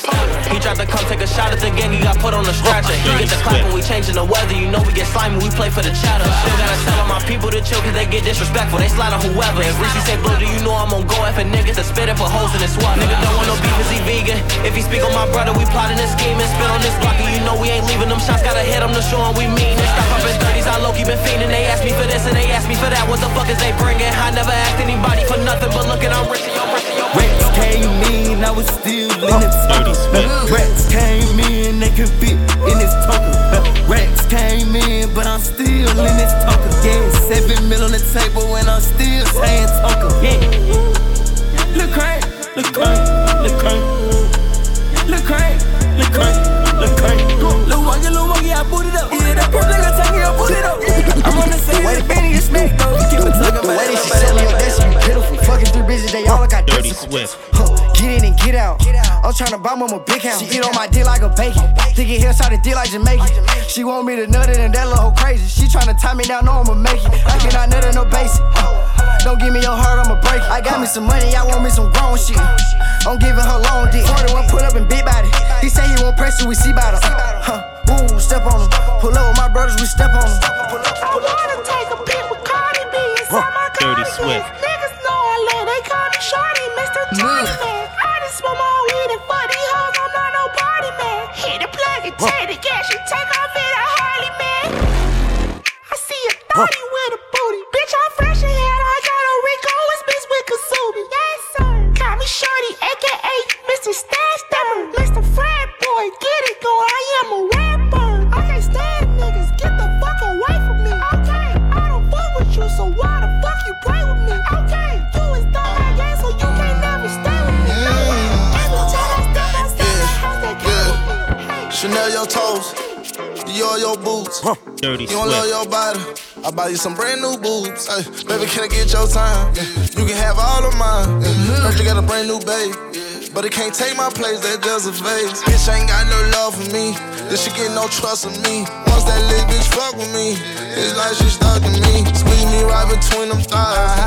Forever. He tried to come take a shot at the gang, he got put on the stretcher. He get the clap when we changing the weather, you know we get slimy, we play for the chatter. Still gotta tell all my people to chill, cause they get disrespectful, they slide on whoever. If Reese say blue, do you know I'm on go and niggas that spit it for hoes in his swat. Nigga don't want no beef, he vegan? If he speak on my brother, we plotting and spit on this block, and you know we ain't leaving them shots, gotta hit them to show 'em we mean it. Stop up in 30s, I low key been fiending, they ask me for this and they ask me for that, what the fuck is they bringing? I never asked anybody for nothing, but look at I'm rich and yo, rich and you Rex I was still in the tucker. Rex came in, they could fit in his tucker. Rex I'm tryna buy mama big house. She eat on my dick like a bacon. Think it hillside a dick like Jamaican. She want me to nut it and that little hoe crazy. She tryna tie me down, know I'ma make it. I cannot nut it, no basic. Don't give me your heart, I'ma break it. I got me some money, I want me some grown shit. I'm giving her long dick. 41 put up and big body. He say he won't press you, we see about him. Huh. Ooh, step on him. Pull up with my brothers, we step on him. I wanna take a pic with Cardi B inside my Dirty Swift. Niggas know I love, they call me Shorty, Mr. Johnny Man. I just smoke my take the gas, you take off in a Harley man. I see a 30 Dirty You don't love your body. I buy you some brand new boobs. Ay, baby, can I get your time? You can have all of mine. Mm-hmm. Heard you got a brand new babe. But it can't take my place, that just a phase. Bitch ain't got no love for me. This shit get no trust in me. Once that little bitch fuck with me, it's like she stuck in me. Squeeze me right between them thighs.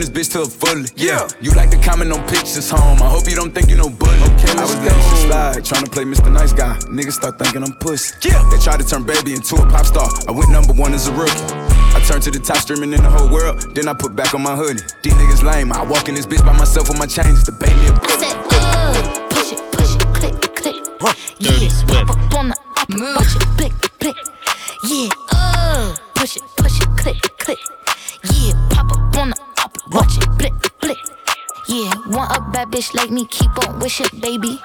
Turn this bitch to a fully. Yeah. You like to comment on pictures home. I hope you don't think you know bully. Okay, I was letting shit slide, trying to play Mr. Nice Guy. Niggas start thinking I'm pussy. Yeah. They tried to turn baby into a pop star. I went number one as a rookie. I turned to the top streaming in the whole world. Then I put back on my hoodie. These niggas lame. I walk in this bitch by myself with my chains to pay me a bitch like me, keep on wishing, baby.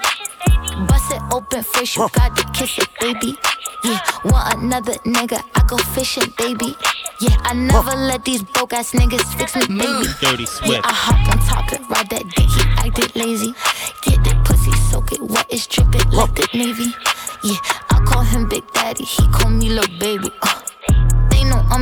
Bust it open first, you got to kiss it, baby. Yeah, want another nigga, I go fishing, baby. Yeah, I never let these broke ass niggas fix me, baby. Dirty Yeah, I hop on top it, ride that dick, he acted lazy. Get that pussy, soak it wet, it's dripping like the Navy. Yeah, I call him Big Daddy, he call me little baby. Uh, they know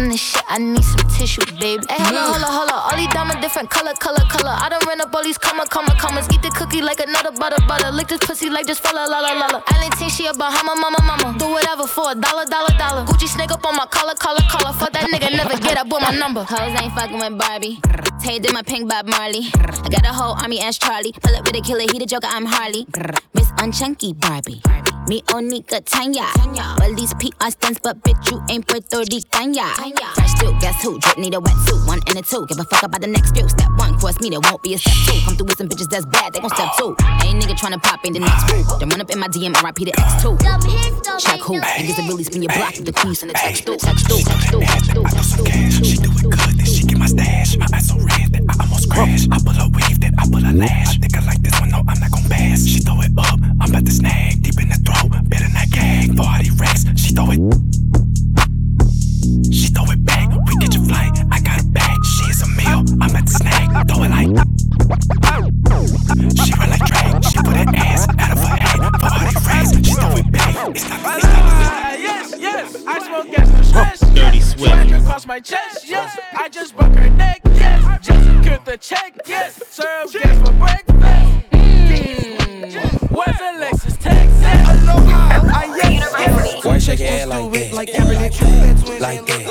I'm the shit, I need some tissue, baby. Hey, holla, holla, holla, all these diamonds different color, color, color. I done ran up all these comma, comma, commas. Eat the cookie like another butter, butter. Lick this pussy like just fella, la, la, la, la. Island think she a Bahama, mama, mama. Do whatever for a dollar, dollar, dollar. Gucci snake up on my collar, collar, collar. Fuck that nigga, never get up with my number. Hoes ain't fucking with Barbie. Tay did my pink Bob Marley. I got a whole army as Charlie. Pull up with a killer, he the joker, I'm Harley. Miss Unchunky Barbie. Me Onika Tanya. Well, these PR stunts, but bitch, you ain't Puerto Rican. Fresh too, guess who? Drip need a wetsuit, one and a two. Give a fuck about the next few. Step one, cross me, there won't be a step two. Come through with some bitches that's bad, they gon' step two. Ain't nigga tryna pop in the next fool. Then run up in my DM, RIP the X2. Check who? Niggas that really spin your block with the crease and the text through. Text through, text through, text through, text through. She do it good, then she get my stash. My eyes so red that I almost crash. I pull a weave, then I pull a lash. I think I like this one, no, I'm not gon' pass. She throw it up, I'm about to snag. Deep in the throat, better not gag. 40 racks, she throw it. She throw it back, we get your flight. I got a bag, she is a meal. I'm about to snag, throw it like. She run like drag, she put her ass out of her head. 40 racks, she throw it back. It's not, it's not. yes, yes, I smoke gas no stress. Oh, dirty yes. Swift. Swagger across my chest, yes. I just broke her neck, yes. Just secured the check, yes. Serve gas for breakfast. Mm. Where's the Lexus Texas? I yes, Why shake your head like that? Like that. Like that.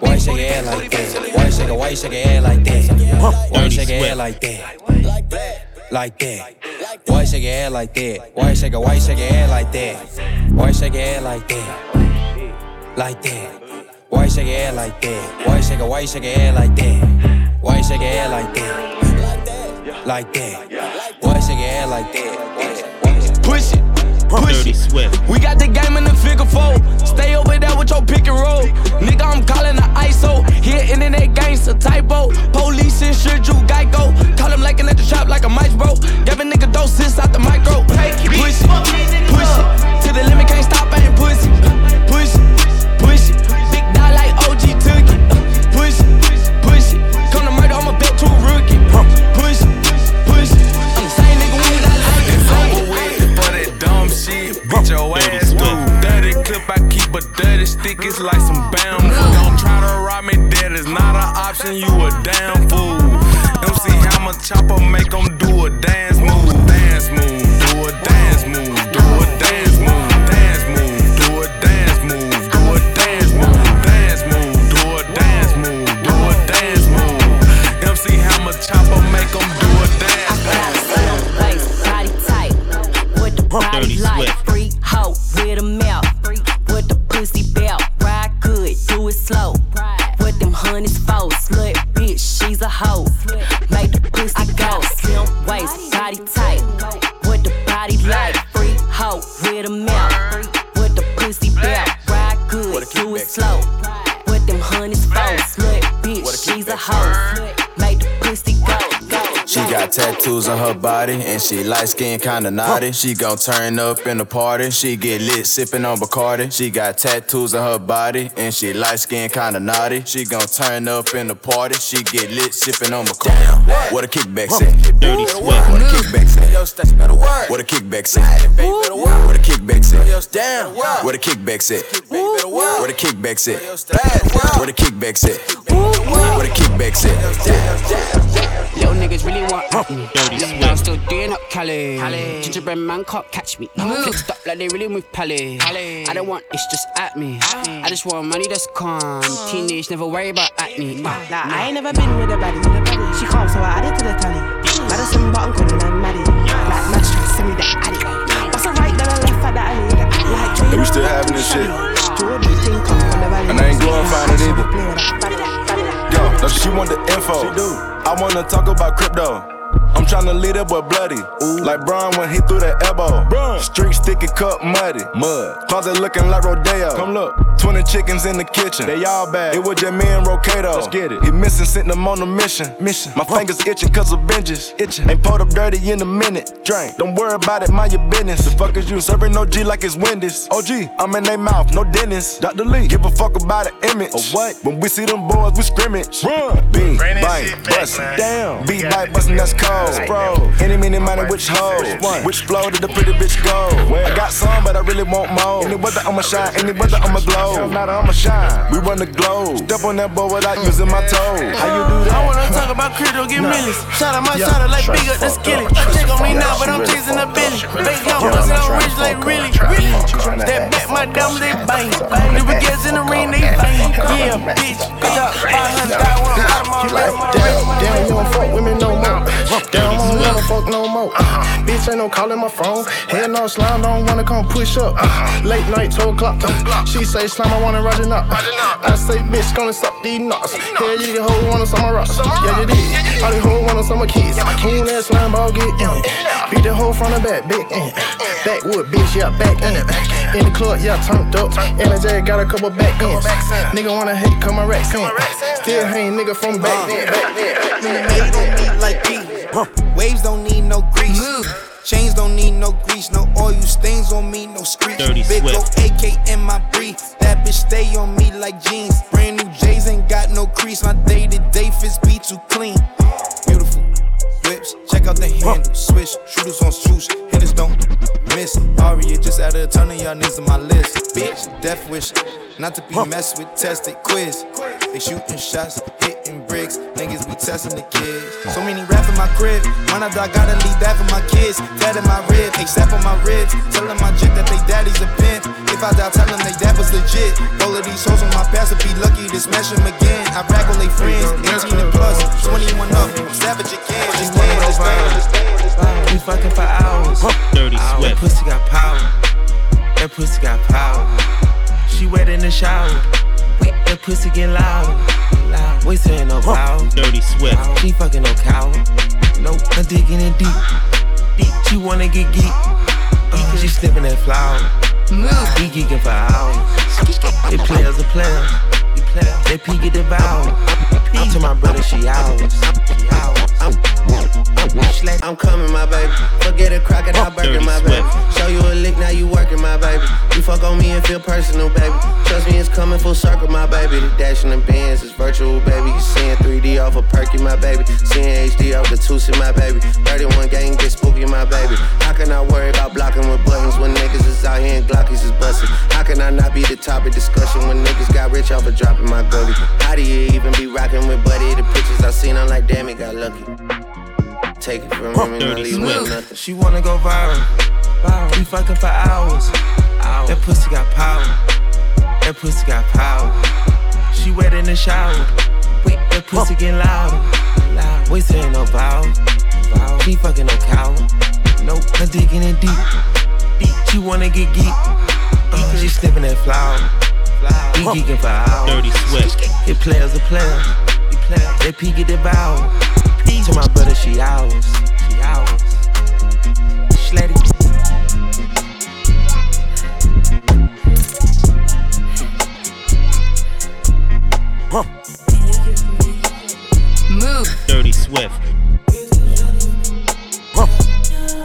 Why shake your head like that? Why shake it? Why shake your head like that? Why shake your head like that? Like that. Why shake your head like that? Why shake it? Why shake your head like that? Why shake your head like that? Like that. Why shake your head like that? Why shake it? Why shake your head like that? Why shake your head like that? Like that. Why shake your head like that? Push it. Push it. Swift. We got the game in the figure four. Stay over there with your pick and roll. Nigga, I'm calling the ISO. Here, internet gangster typo. Police insured you, Geico. Call him like at the trap like a mice bro. Gave a nigga doses out the micro. Push it, push it. To the limit, can't stop, I ain't pussy. Push it, push it. Big dog like OG took it. Push it, push it. Come to murder, I'ma bet to a rookie. Push it, It's like some bamboo. Don't try to rob me, that is not an option. You a damn fool. MC Hammer chopper make 'em body and she light skin kinda naughty. She gon' turn up in the party. She get lit sippin' on Bacardi. She got tattoos on her body and she light skin kinda naughty. She gon' turn up in the party. She get lit sippin' on Bacardi. Damn, what a kickback say. Dirty sweat. What a kickback say. What a kickback say. What a kickback say. Damn. What a kickback say. What a kickback say. What a kickback say. What a kickback say. Little niggas really want me. I'm still doing up Cali. Gingerbread man can't catch me. Fixed up like they really move pally. I don't want it's just at me. I just want money that's calm. Mm. Teenage never worry about acne. Nah, I ain't never been with a baddie. She calm, so I added to the tally. Madison, but I'm calling her Maddie. Like Max trying send me that addy. What's the right, then I left at the alley. Are you still having this shit? And I ain't glorifying it either. Yo, no, she want the info. I wanna talk about crypto. I'm tryna lead that boy bloody. Ooh. Like Brian when he threw that elbow. Street sticky cup muddy. Mud. Closet looking like Rodeo. Come look. 20 chickens in the kitchen. They all bad. It was just me and Rocado. Let's get it. He missing, sent them on a mission. Mission. My fingers itching cause of binges. Itching. Ain't pulled up dirty in a minute. Drink. Don't worry about it, mind your business. The fuck is you serving no G like it's Wendy's? OG, I'm in their mouth, no dentist. Dr. Lee, give a fuck about the image. Or what? When we see them boys, we scrimmage. Run. Beat, bite, bustin'. Damn. Beat, bite, bustin', that's cold. Bro. Any, many, money, which hoe? Which flow did the pretty bitch go? I got some, but I really want more. Any weather, I'ma shine. Any weather, I'ma glow. I'ma shine. We run the globe. Step on that board without using my toes. How you do that? I wanna talk about crypto, get millions. Shout out my shot like big up the skillet. Check on me now, but I'm chasing a billy. Big young pussy, I'm rich like really, really. That back my diamonds, they bang. New baguettes in the ring, they bang. Yeah, bitch, good up. 500 out of my life. Damn, you don't fuck with me no more. Damn, I don't wanna fuck no more. Bitch ain't no calling my phone. Hell no, slime don't wanna come push up. Late night, 12 o'clock. She say slime, I wanna ride it up. I say bitch gonna suck these nuts. Hell, you can hold one of some of us. Yeah, you did. All these hoes want some of kids. Who that slime ball get in? Beat the whole front and back, big in. Backwood, bitch, yeah, back in. In the club, yeah, turned up. NJ got a couple back ends. Nigga wanna hate, come my racks in. Still hang nigga from back then. Back then. Made don't need like these. Waves don't need no grease. Chains don't need no grease, no oil stains on me, no screech. Dirty Big Swift. old AK in my brief. That bitch stay on me like jeans. Brand new J's ain't got no crease. My day to day fits be too clean. Beautiful whips, check out the handle. Switch, shooters on swoosh, hitters don't miss. Aria just added a ton of y'all niggas on my list. Bitch, death wish, not to be messed with, tested quiz. They shooting shots, hitting bricks. Niggas be testing the kids. So many rap in my crib. When I die, gotta leave that for my kids. Dead in my rib, except on my ribs. Telling my chick that they daddy's a pimp. If I die, tell them they dad was legit. All of these hoes on my past would be lucky to smash them again. I rack on they friends, 18 and plus, 21 up. I'm savage again. Just stand, just stand, just stand, just stand. We fucking for hours. Dirty That pussy got power. That pussy got power. She wet in the shower. That pussy get louder. Loud. Waist ain't no power. Dirty Swift. She fucking no cow. Nope, I'm digging in deep. Deep. She wanna get geek. Uh, she sniffing that flower. We geeking for hours. They players are players. They peek at the vow. To my brother, she ours. She ours. I'm coming, my baby. Forget a crocodile burger, my baby. Show you a lick, now you working, my baby. You fuck on me and feel personal, baby. Trust me, it's coming full circle, my baby. The dash in the bands is virtual, baby. You seeing 3D off a perky, my baby. Seeing HD off the Tusi, my baby. 31 gang get spooky, my baby. How can I worry about blocking with buttons when niggas is out here and Glockies is busting? How can I not be the topic discussion when niggas got rich off of dropping my gully? How do you even be rocking with Buddy? The pictures I seen, I'm like, damn, it got lucky. Take it from him and not leave with nothing. She wanna go viral. viral. We fucking for hours. hours. That pussy got power. That pussy got power. She wet in the shower. Wait, that pussy getting louder. Loud. Waist ain't no vow. vow. She fucking no cow. Nope, I'm digging in deep. She wanna get geek. Uh, she sniffing that flower. We geeking for hours. Dirty sweat. It players a players. They peek at the bow. These to my brother, she ours. She ours. Schletty. Move. Dirty Swift.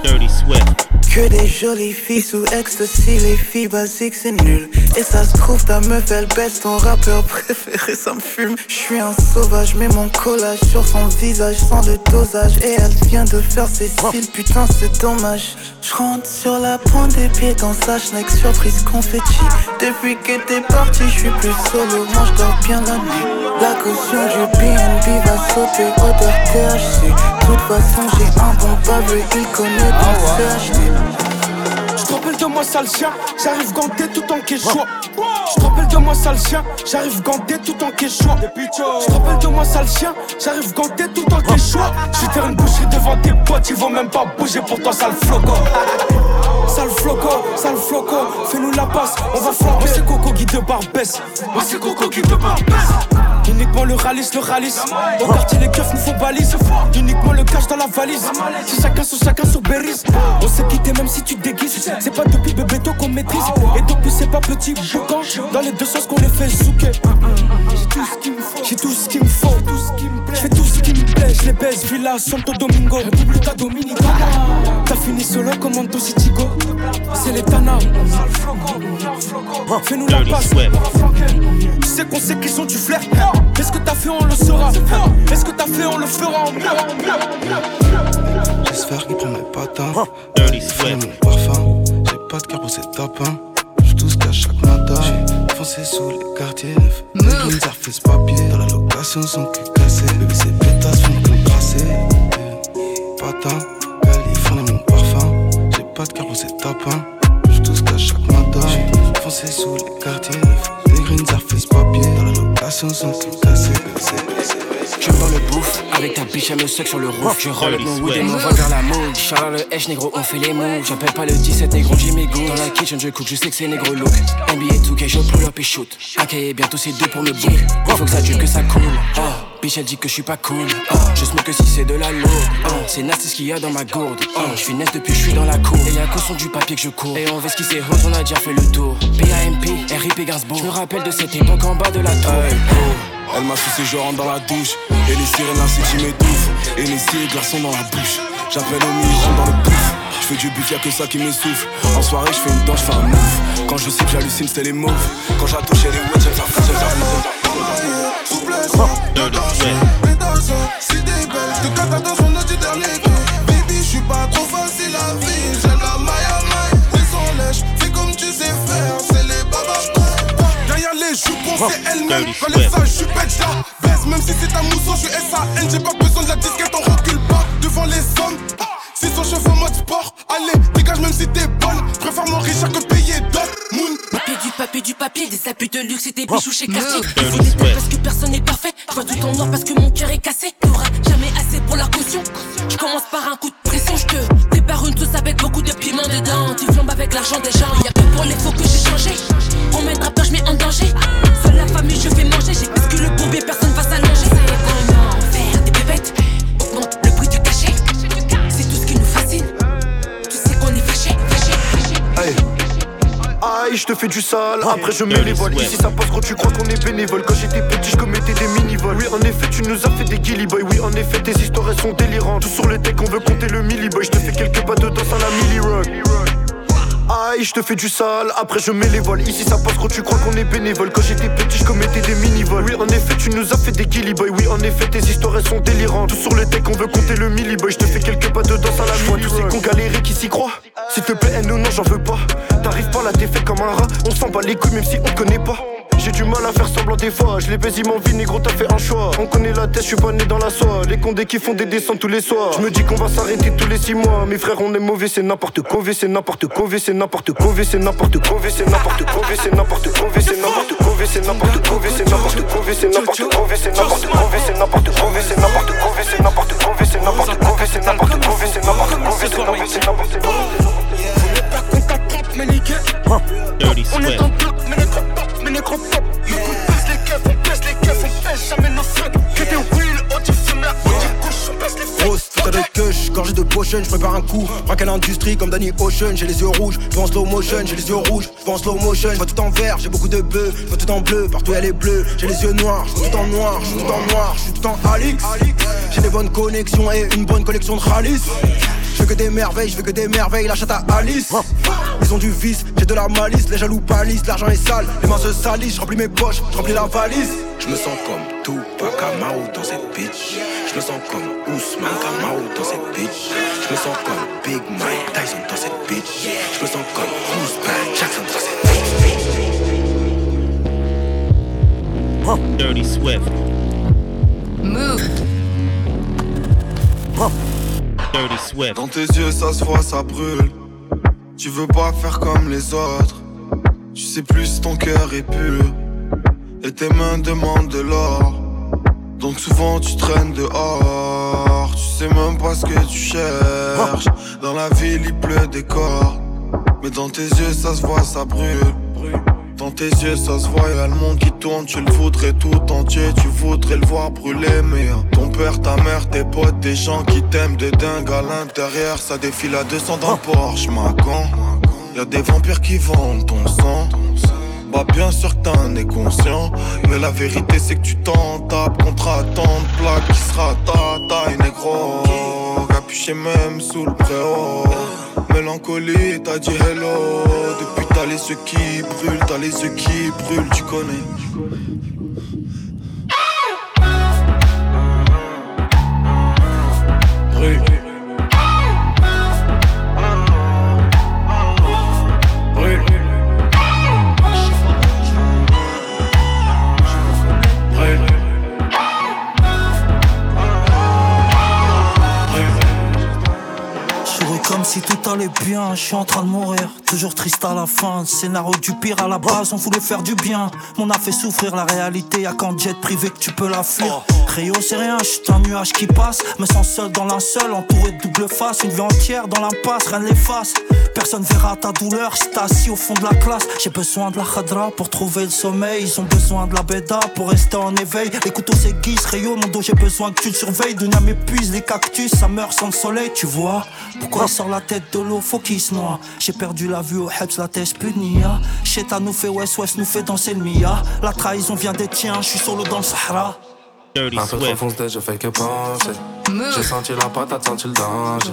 Dirty Swift. Que des jolies filles sous ecstasy, les filles basiques c'est nul. Et ça se trouve ta meuf elle baisse ton rappeur préféré, ça me fume. Je suis un sauvage, mets mon collage sur son visage sans le dosage. Et elle vient de faire ses cils, putain c'est dommage. Je rentre sur la pointe des pieds dans sa schneck, surprise confetti. Depuis que t'es parti, je suis plus solo, moi je bien la nuit. La caution du BNB va sauter, odeur THC. De toute façon j'ai un bon baveux, il connaît donc CHD. Je te rappelle de moi sale chien, j'arrive ganté tout en quechua. Je te rappelle de moi sale chien, j'arrive ganté tout en quechua. Je te rappelle de moi sale chien, j'arrive ganté tout en quechua. Je suis faire une boucherie devant tes potes, ils vont même pas bouger pour toi sale floco. Sale floco, sale floco, fais-nous la passe, on va flamber. Moi c'est Coco guide de Barbès, moi c'est Coco guide de Barbès. Uniquement le ralice, le ralice. Au quartier, les keufs nous font balise. Uniquement le cash dans la valise. C'est chacun sur chacun sur Berries. On s'est quitté même si tu déguises. C'est pas depuis bébé qu'on maîtrise. Et depuis c'est pas petit boucan. Dans les deux sens qu'on les fait souquer. J'ai tout ce qu'il me faut. J'ai tout ce qu'il me faut. Je fais tout ce qui me les baise. Villa Santo Domingo. Républica Dominicana. T'as fini solo comme Anto Chico. C'est les Tana. Fais-nous la passe. Tu sais qu'on sait qu'ils sont du flair. Est-ce que t'as fait, on le saura. Est-ce que t'as fait, on le fera. J'espère qu'il prend mes patins. J'ai mon parfum. J'ai pas de cœur pour ces tapins. J'suis tout ce qu'à chaque matin. J'ai foncé sous les quartiers. Des green surface papier. Dans la location, son cul cassé. Baby, ces pétasses font crasser. Patin, Californie, mon parfum. J'ai pas de cœur pour ces tapins. J'suis tout ce qu'à chaque matin. J'ai foncé sous les quartiers. Des green surface papier. Dans la location, son cul cassé. Je me dans le bouffe avec ta biche, elle me suck sur le roof. Je roll avec mon wood et mon vol vers la mode. Charles le H, négro, on fait les moves. J'appelle pas le 17, négro, j'ai mes goûts. Dans la kitchen, je cook, je sais que c'est négro look. NBA 2K, je pull up et shoot. Est bientôt c'est deux pour me. Il faut que ça dure, que ça coule. Oh. Bitch, elle dit que je suis pas cool. Oh. Je smoke que si c'est de la lourde. Oh. C'est nasty ce qu'il y a dans ma gourde. Oh. Je suis net depuis, je suis dans la cour. Et y'a qu'au son du papier que je cours. Et on qui s'est rose, on a déjà fait le tour. PAMP, RIP Gainsbourg. Je me rappelle de cette époque en bas de la tour. Elle m'a sucé, je rentre dans la douche. Et les sirènes, la city m'étouffe. Et les cils, glaçons dans la bouche. J'appelle au rentre dans le pouf. Je fais du bif, y'a que ça qui m'essouffle. En soirée, je fais une danse, je fais un move. Quand je sais que j'hallucine, c'est les moves. Quand j'ai touché les wedges, j'aime ça, j'aime ça. Si t'es belle, te cata dans son du dernier Baby, je suis pas trop facile à vivre. J'aime la maille à maille. Fais son lèche, fais comme tu sais faire. C'est les babas. Derrière les jupons, c'est elle-même. Quand les sages, je suis bête, je la baisse. Même si c'est un mousson, je suis SAN. J'ai pas besoin de la disquette, on recule pas devant les hommes. Si son chef en mode sport, allez, dégage même si t'es bonne. Préfère mourir cher que. Du papier des abus de luxe et des bijoux chez Cartier. Il faut des têtes parce que personne n'est parfait. Je vois tout en noir parce que mon cœur est cassé. T'auras jamais assez pour la caution. Je commence par un coup de pression, je te prépare une sauce avec beaucoup de piment dedans. Tu flambes avec l'argent des gens, te fais du sale, après je mets les. Ici ça passe quand tu crois qu'on est bénévole. Quand j'étais petit, je commettais des mini-vols. Oui, en effet, tu nous as fait des gilly boy. Oui, en effet, tes histoires elles sont délirantes. Tout sur le deck, on veut compter le milli boy. Je te fais quelques pas de danse à la milli rock. Aïe, je te fais du sale, après je mets les voiles. Ici ça passe quand tu crois qu'on est bénévole. Quand j'étais petit, je commettais des mini-vols. Oui, en effet, tu nous as fait des gilly boy. Oui, en effet, tes histoires elles sont délirantes. Tout sur le deck, on veut compter le milli boy. Je te fais quelques pas de danse à la milli Tous ces qu'on galérait qui s'y croient. S'il te plaît, non, non, j'en veux pas. T'arrives pas là, t'es fait comme un rat. On s'en bat les couilles, même si on connaît pas. J'ai du mal à faire semblant des fois. Je les baise, ils m'envient, négro, t'as fait un choix. On connaît la tête, je suis pas né dans la soie. Les condés qui font des descentes tous les soirs. Je me dis qu'on va s'arrêter tous les six mois. Mes frères, on est mauvais, c'est n'importe quoi, c'est n'importe quoi, c'est n'importe quoi, c'est n'importe quoi, c'est n'importe quoi, c'est n'importe quoi, c'est n'importe quoi, c'est n'importe quoi, c'est n'importe quoi, c'est n'importe quoi, c'est n'importe quoi, c'est n'importe quoi, c'est n'importe quoi, c'est n'importe quoi, c'est n'importe quoi, c'est n'importe quoi, c'est n'importe quoi, c'est n'importe quoi, c'est n'importe quoi, On mais nécro pop, coup baisse les keufs, on baisse les keufs, on baisse jamais nos fringues. Que des wheels, on fume la couche, on baisse les fringues. Grosse putain de queue, gorgée de potion, je prépare un coup. Braque à l'industrie comme Danny Ocean, j'ai les yeux rouges, je en slow motion, j'ai les yeux rouges, je en slow motion, je tout en vert, j'ai beaucoup de bleu, je tout en bleu, partout elle est bleue, j'ai les yeux noirs, je tout en noir, je tout en noir, je tout en Alix. J'ai des bonnes connexions et une bonne collection de Khalis. Je veux que des merveilles, je veux que des merveilles, la chatte à Alice. Ils ont du vice, de la malice, les jaloux palissent, l'argent est sale, les mains se salissent, je remplis mes poches, je remplis la valise. Je me sens comme Tupac Amao dans cette bitch. Je me sens comme Ousmane Kamau dans cette bitch. Je me sens comme Big Mike Tyson dans cette bitch. Je me sens comme Bank Jackson dans cette Dirty Swift. Move. Dirty Swift. Dans tes yeux, ça se voit, ça brûle. Tu veux pas faire comme les autres. Tu sais plus ton cœur est pur. Et tes mains demandent de l'or. Donc souvent tu traînes dehors. Tu sais même pas ce que tu cherches. Dans la ville, il pleut des cordes. Mais dans tes yeux, ça se voit, ça brûle. Dans tes yeux, ça se voit, y'a le monde qui tourne. Tu le voudrais tout entier, tu voudrais le voir brûler. Mais hein, père, ta mère, tes potes, des gens qui t'aiment de dingue à l'intérieur. Ça défile à 200 dans le Porsche, ma Y'a des vampires qui vendent ton sang. Bah, bien sûr que t'en es conscient. Mais la vérité, c'est que tu t'en tapes contre de plaque qui sera ta taille, négro. Capuché même sous le préau. Mélancolie, t'as dit hello. Depuis t'as les yeux qui brûlent, t'as les yeux qui brûlent, tu connais. Si tout allait bien, je suis en train de mourir, toujours triste à la fin. Scénario du pire à la base, on voulait faire du bien. On a fait souffrir la réalité, y'a qu'en jet privé que tu peux la fuir. Rio, c'est rien, je suis un nuage qui passe. Me sens seul dans la seule, entouré de double face. Une vie entière dans l'impasse, rien ne l'efface. Personne verra ta douleur t'es assis au fond de la classe. J'ai besoin de la khadra pour trouver le sommeil. Ils ont besoin de la beda pour rester en éveil. Les couteaux s'aiguisent, Rio, mon dos, j'ai besoin que tu le surveilles. Dunia m'épuise, les cactus, ça meurt sans le soleil, tu vois. Pourquoi il sort la tête de l'eau, faut qu'il se noie. J'ai perdu la vue au Hebs, la tête punia. Cheta nous fait West West, nous fait danser le Mia. La trahison vient des tiens, je suis solo dans le Sahara. Un peu trop foncé, je fais que penser. J'ai senti la patate, senti le danger.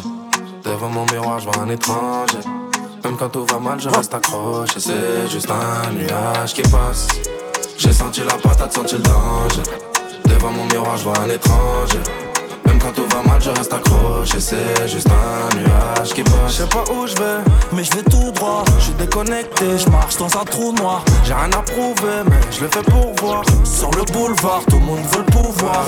Devant mon miroir, je vois un étranger. Même quand tout va mal, je reste accroché. C'est juste un nuage qui passe. J'ai senti la patate, senti le danger. Devant mon miroir, je vois un étranger. Quand tout va mal, je reste accroché. C'est juste un nuage qui passe. Je sais pas où je vais, mais je vais tout droit. Je suis déconnecté, je marche dans un trou noir. J'ai rien à prouver, mais je le fais pour voir. Sur le boulevard, tout le monde veut le pouvoir.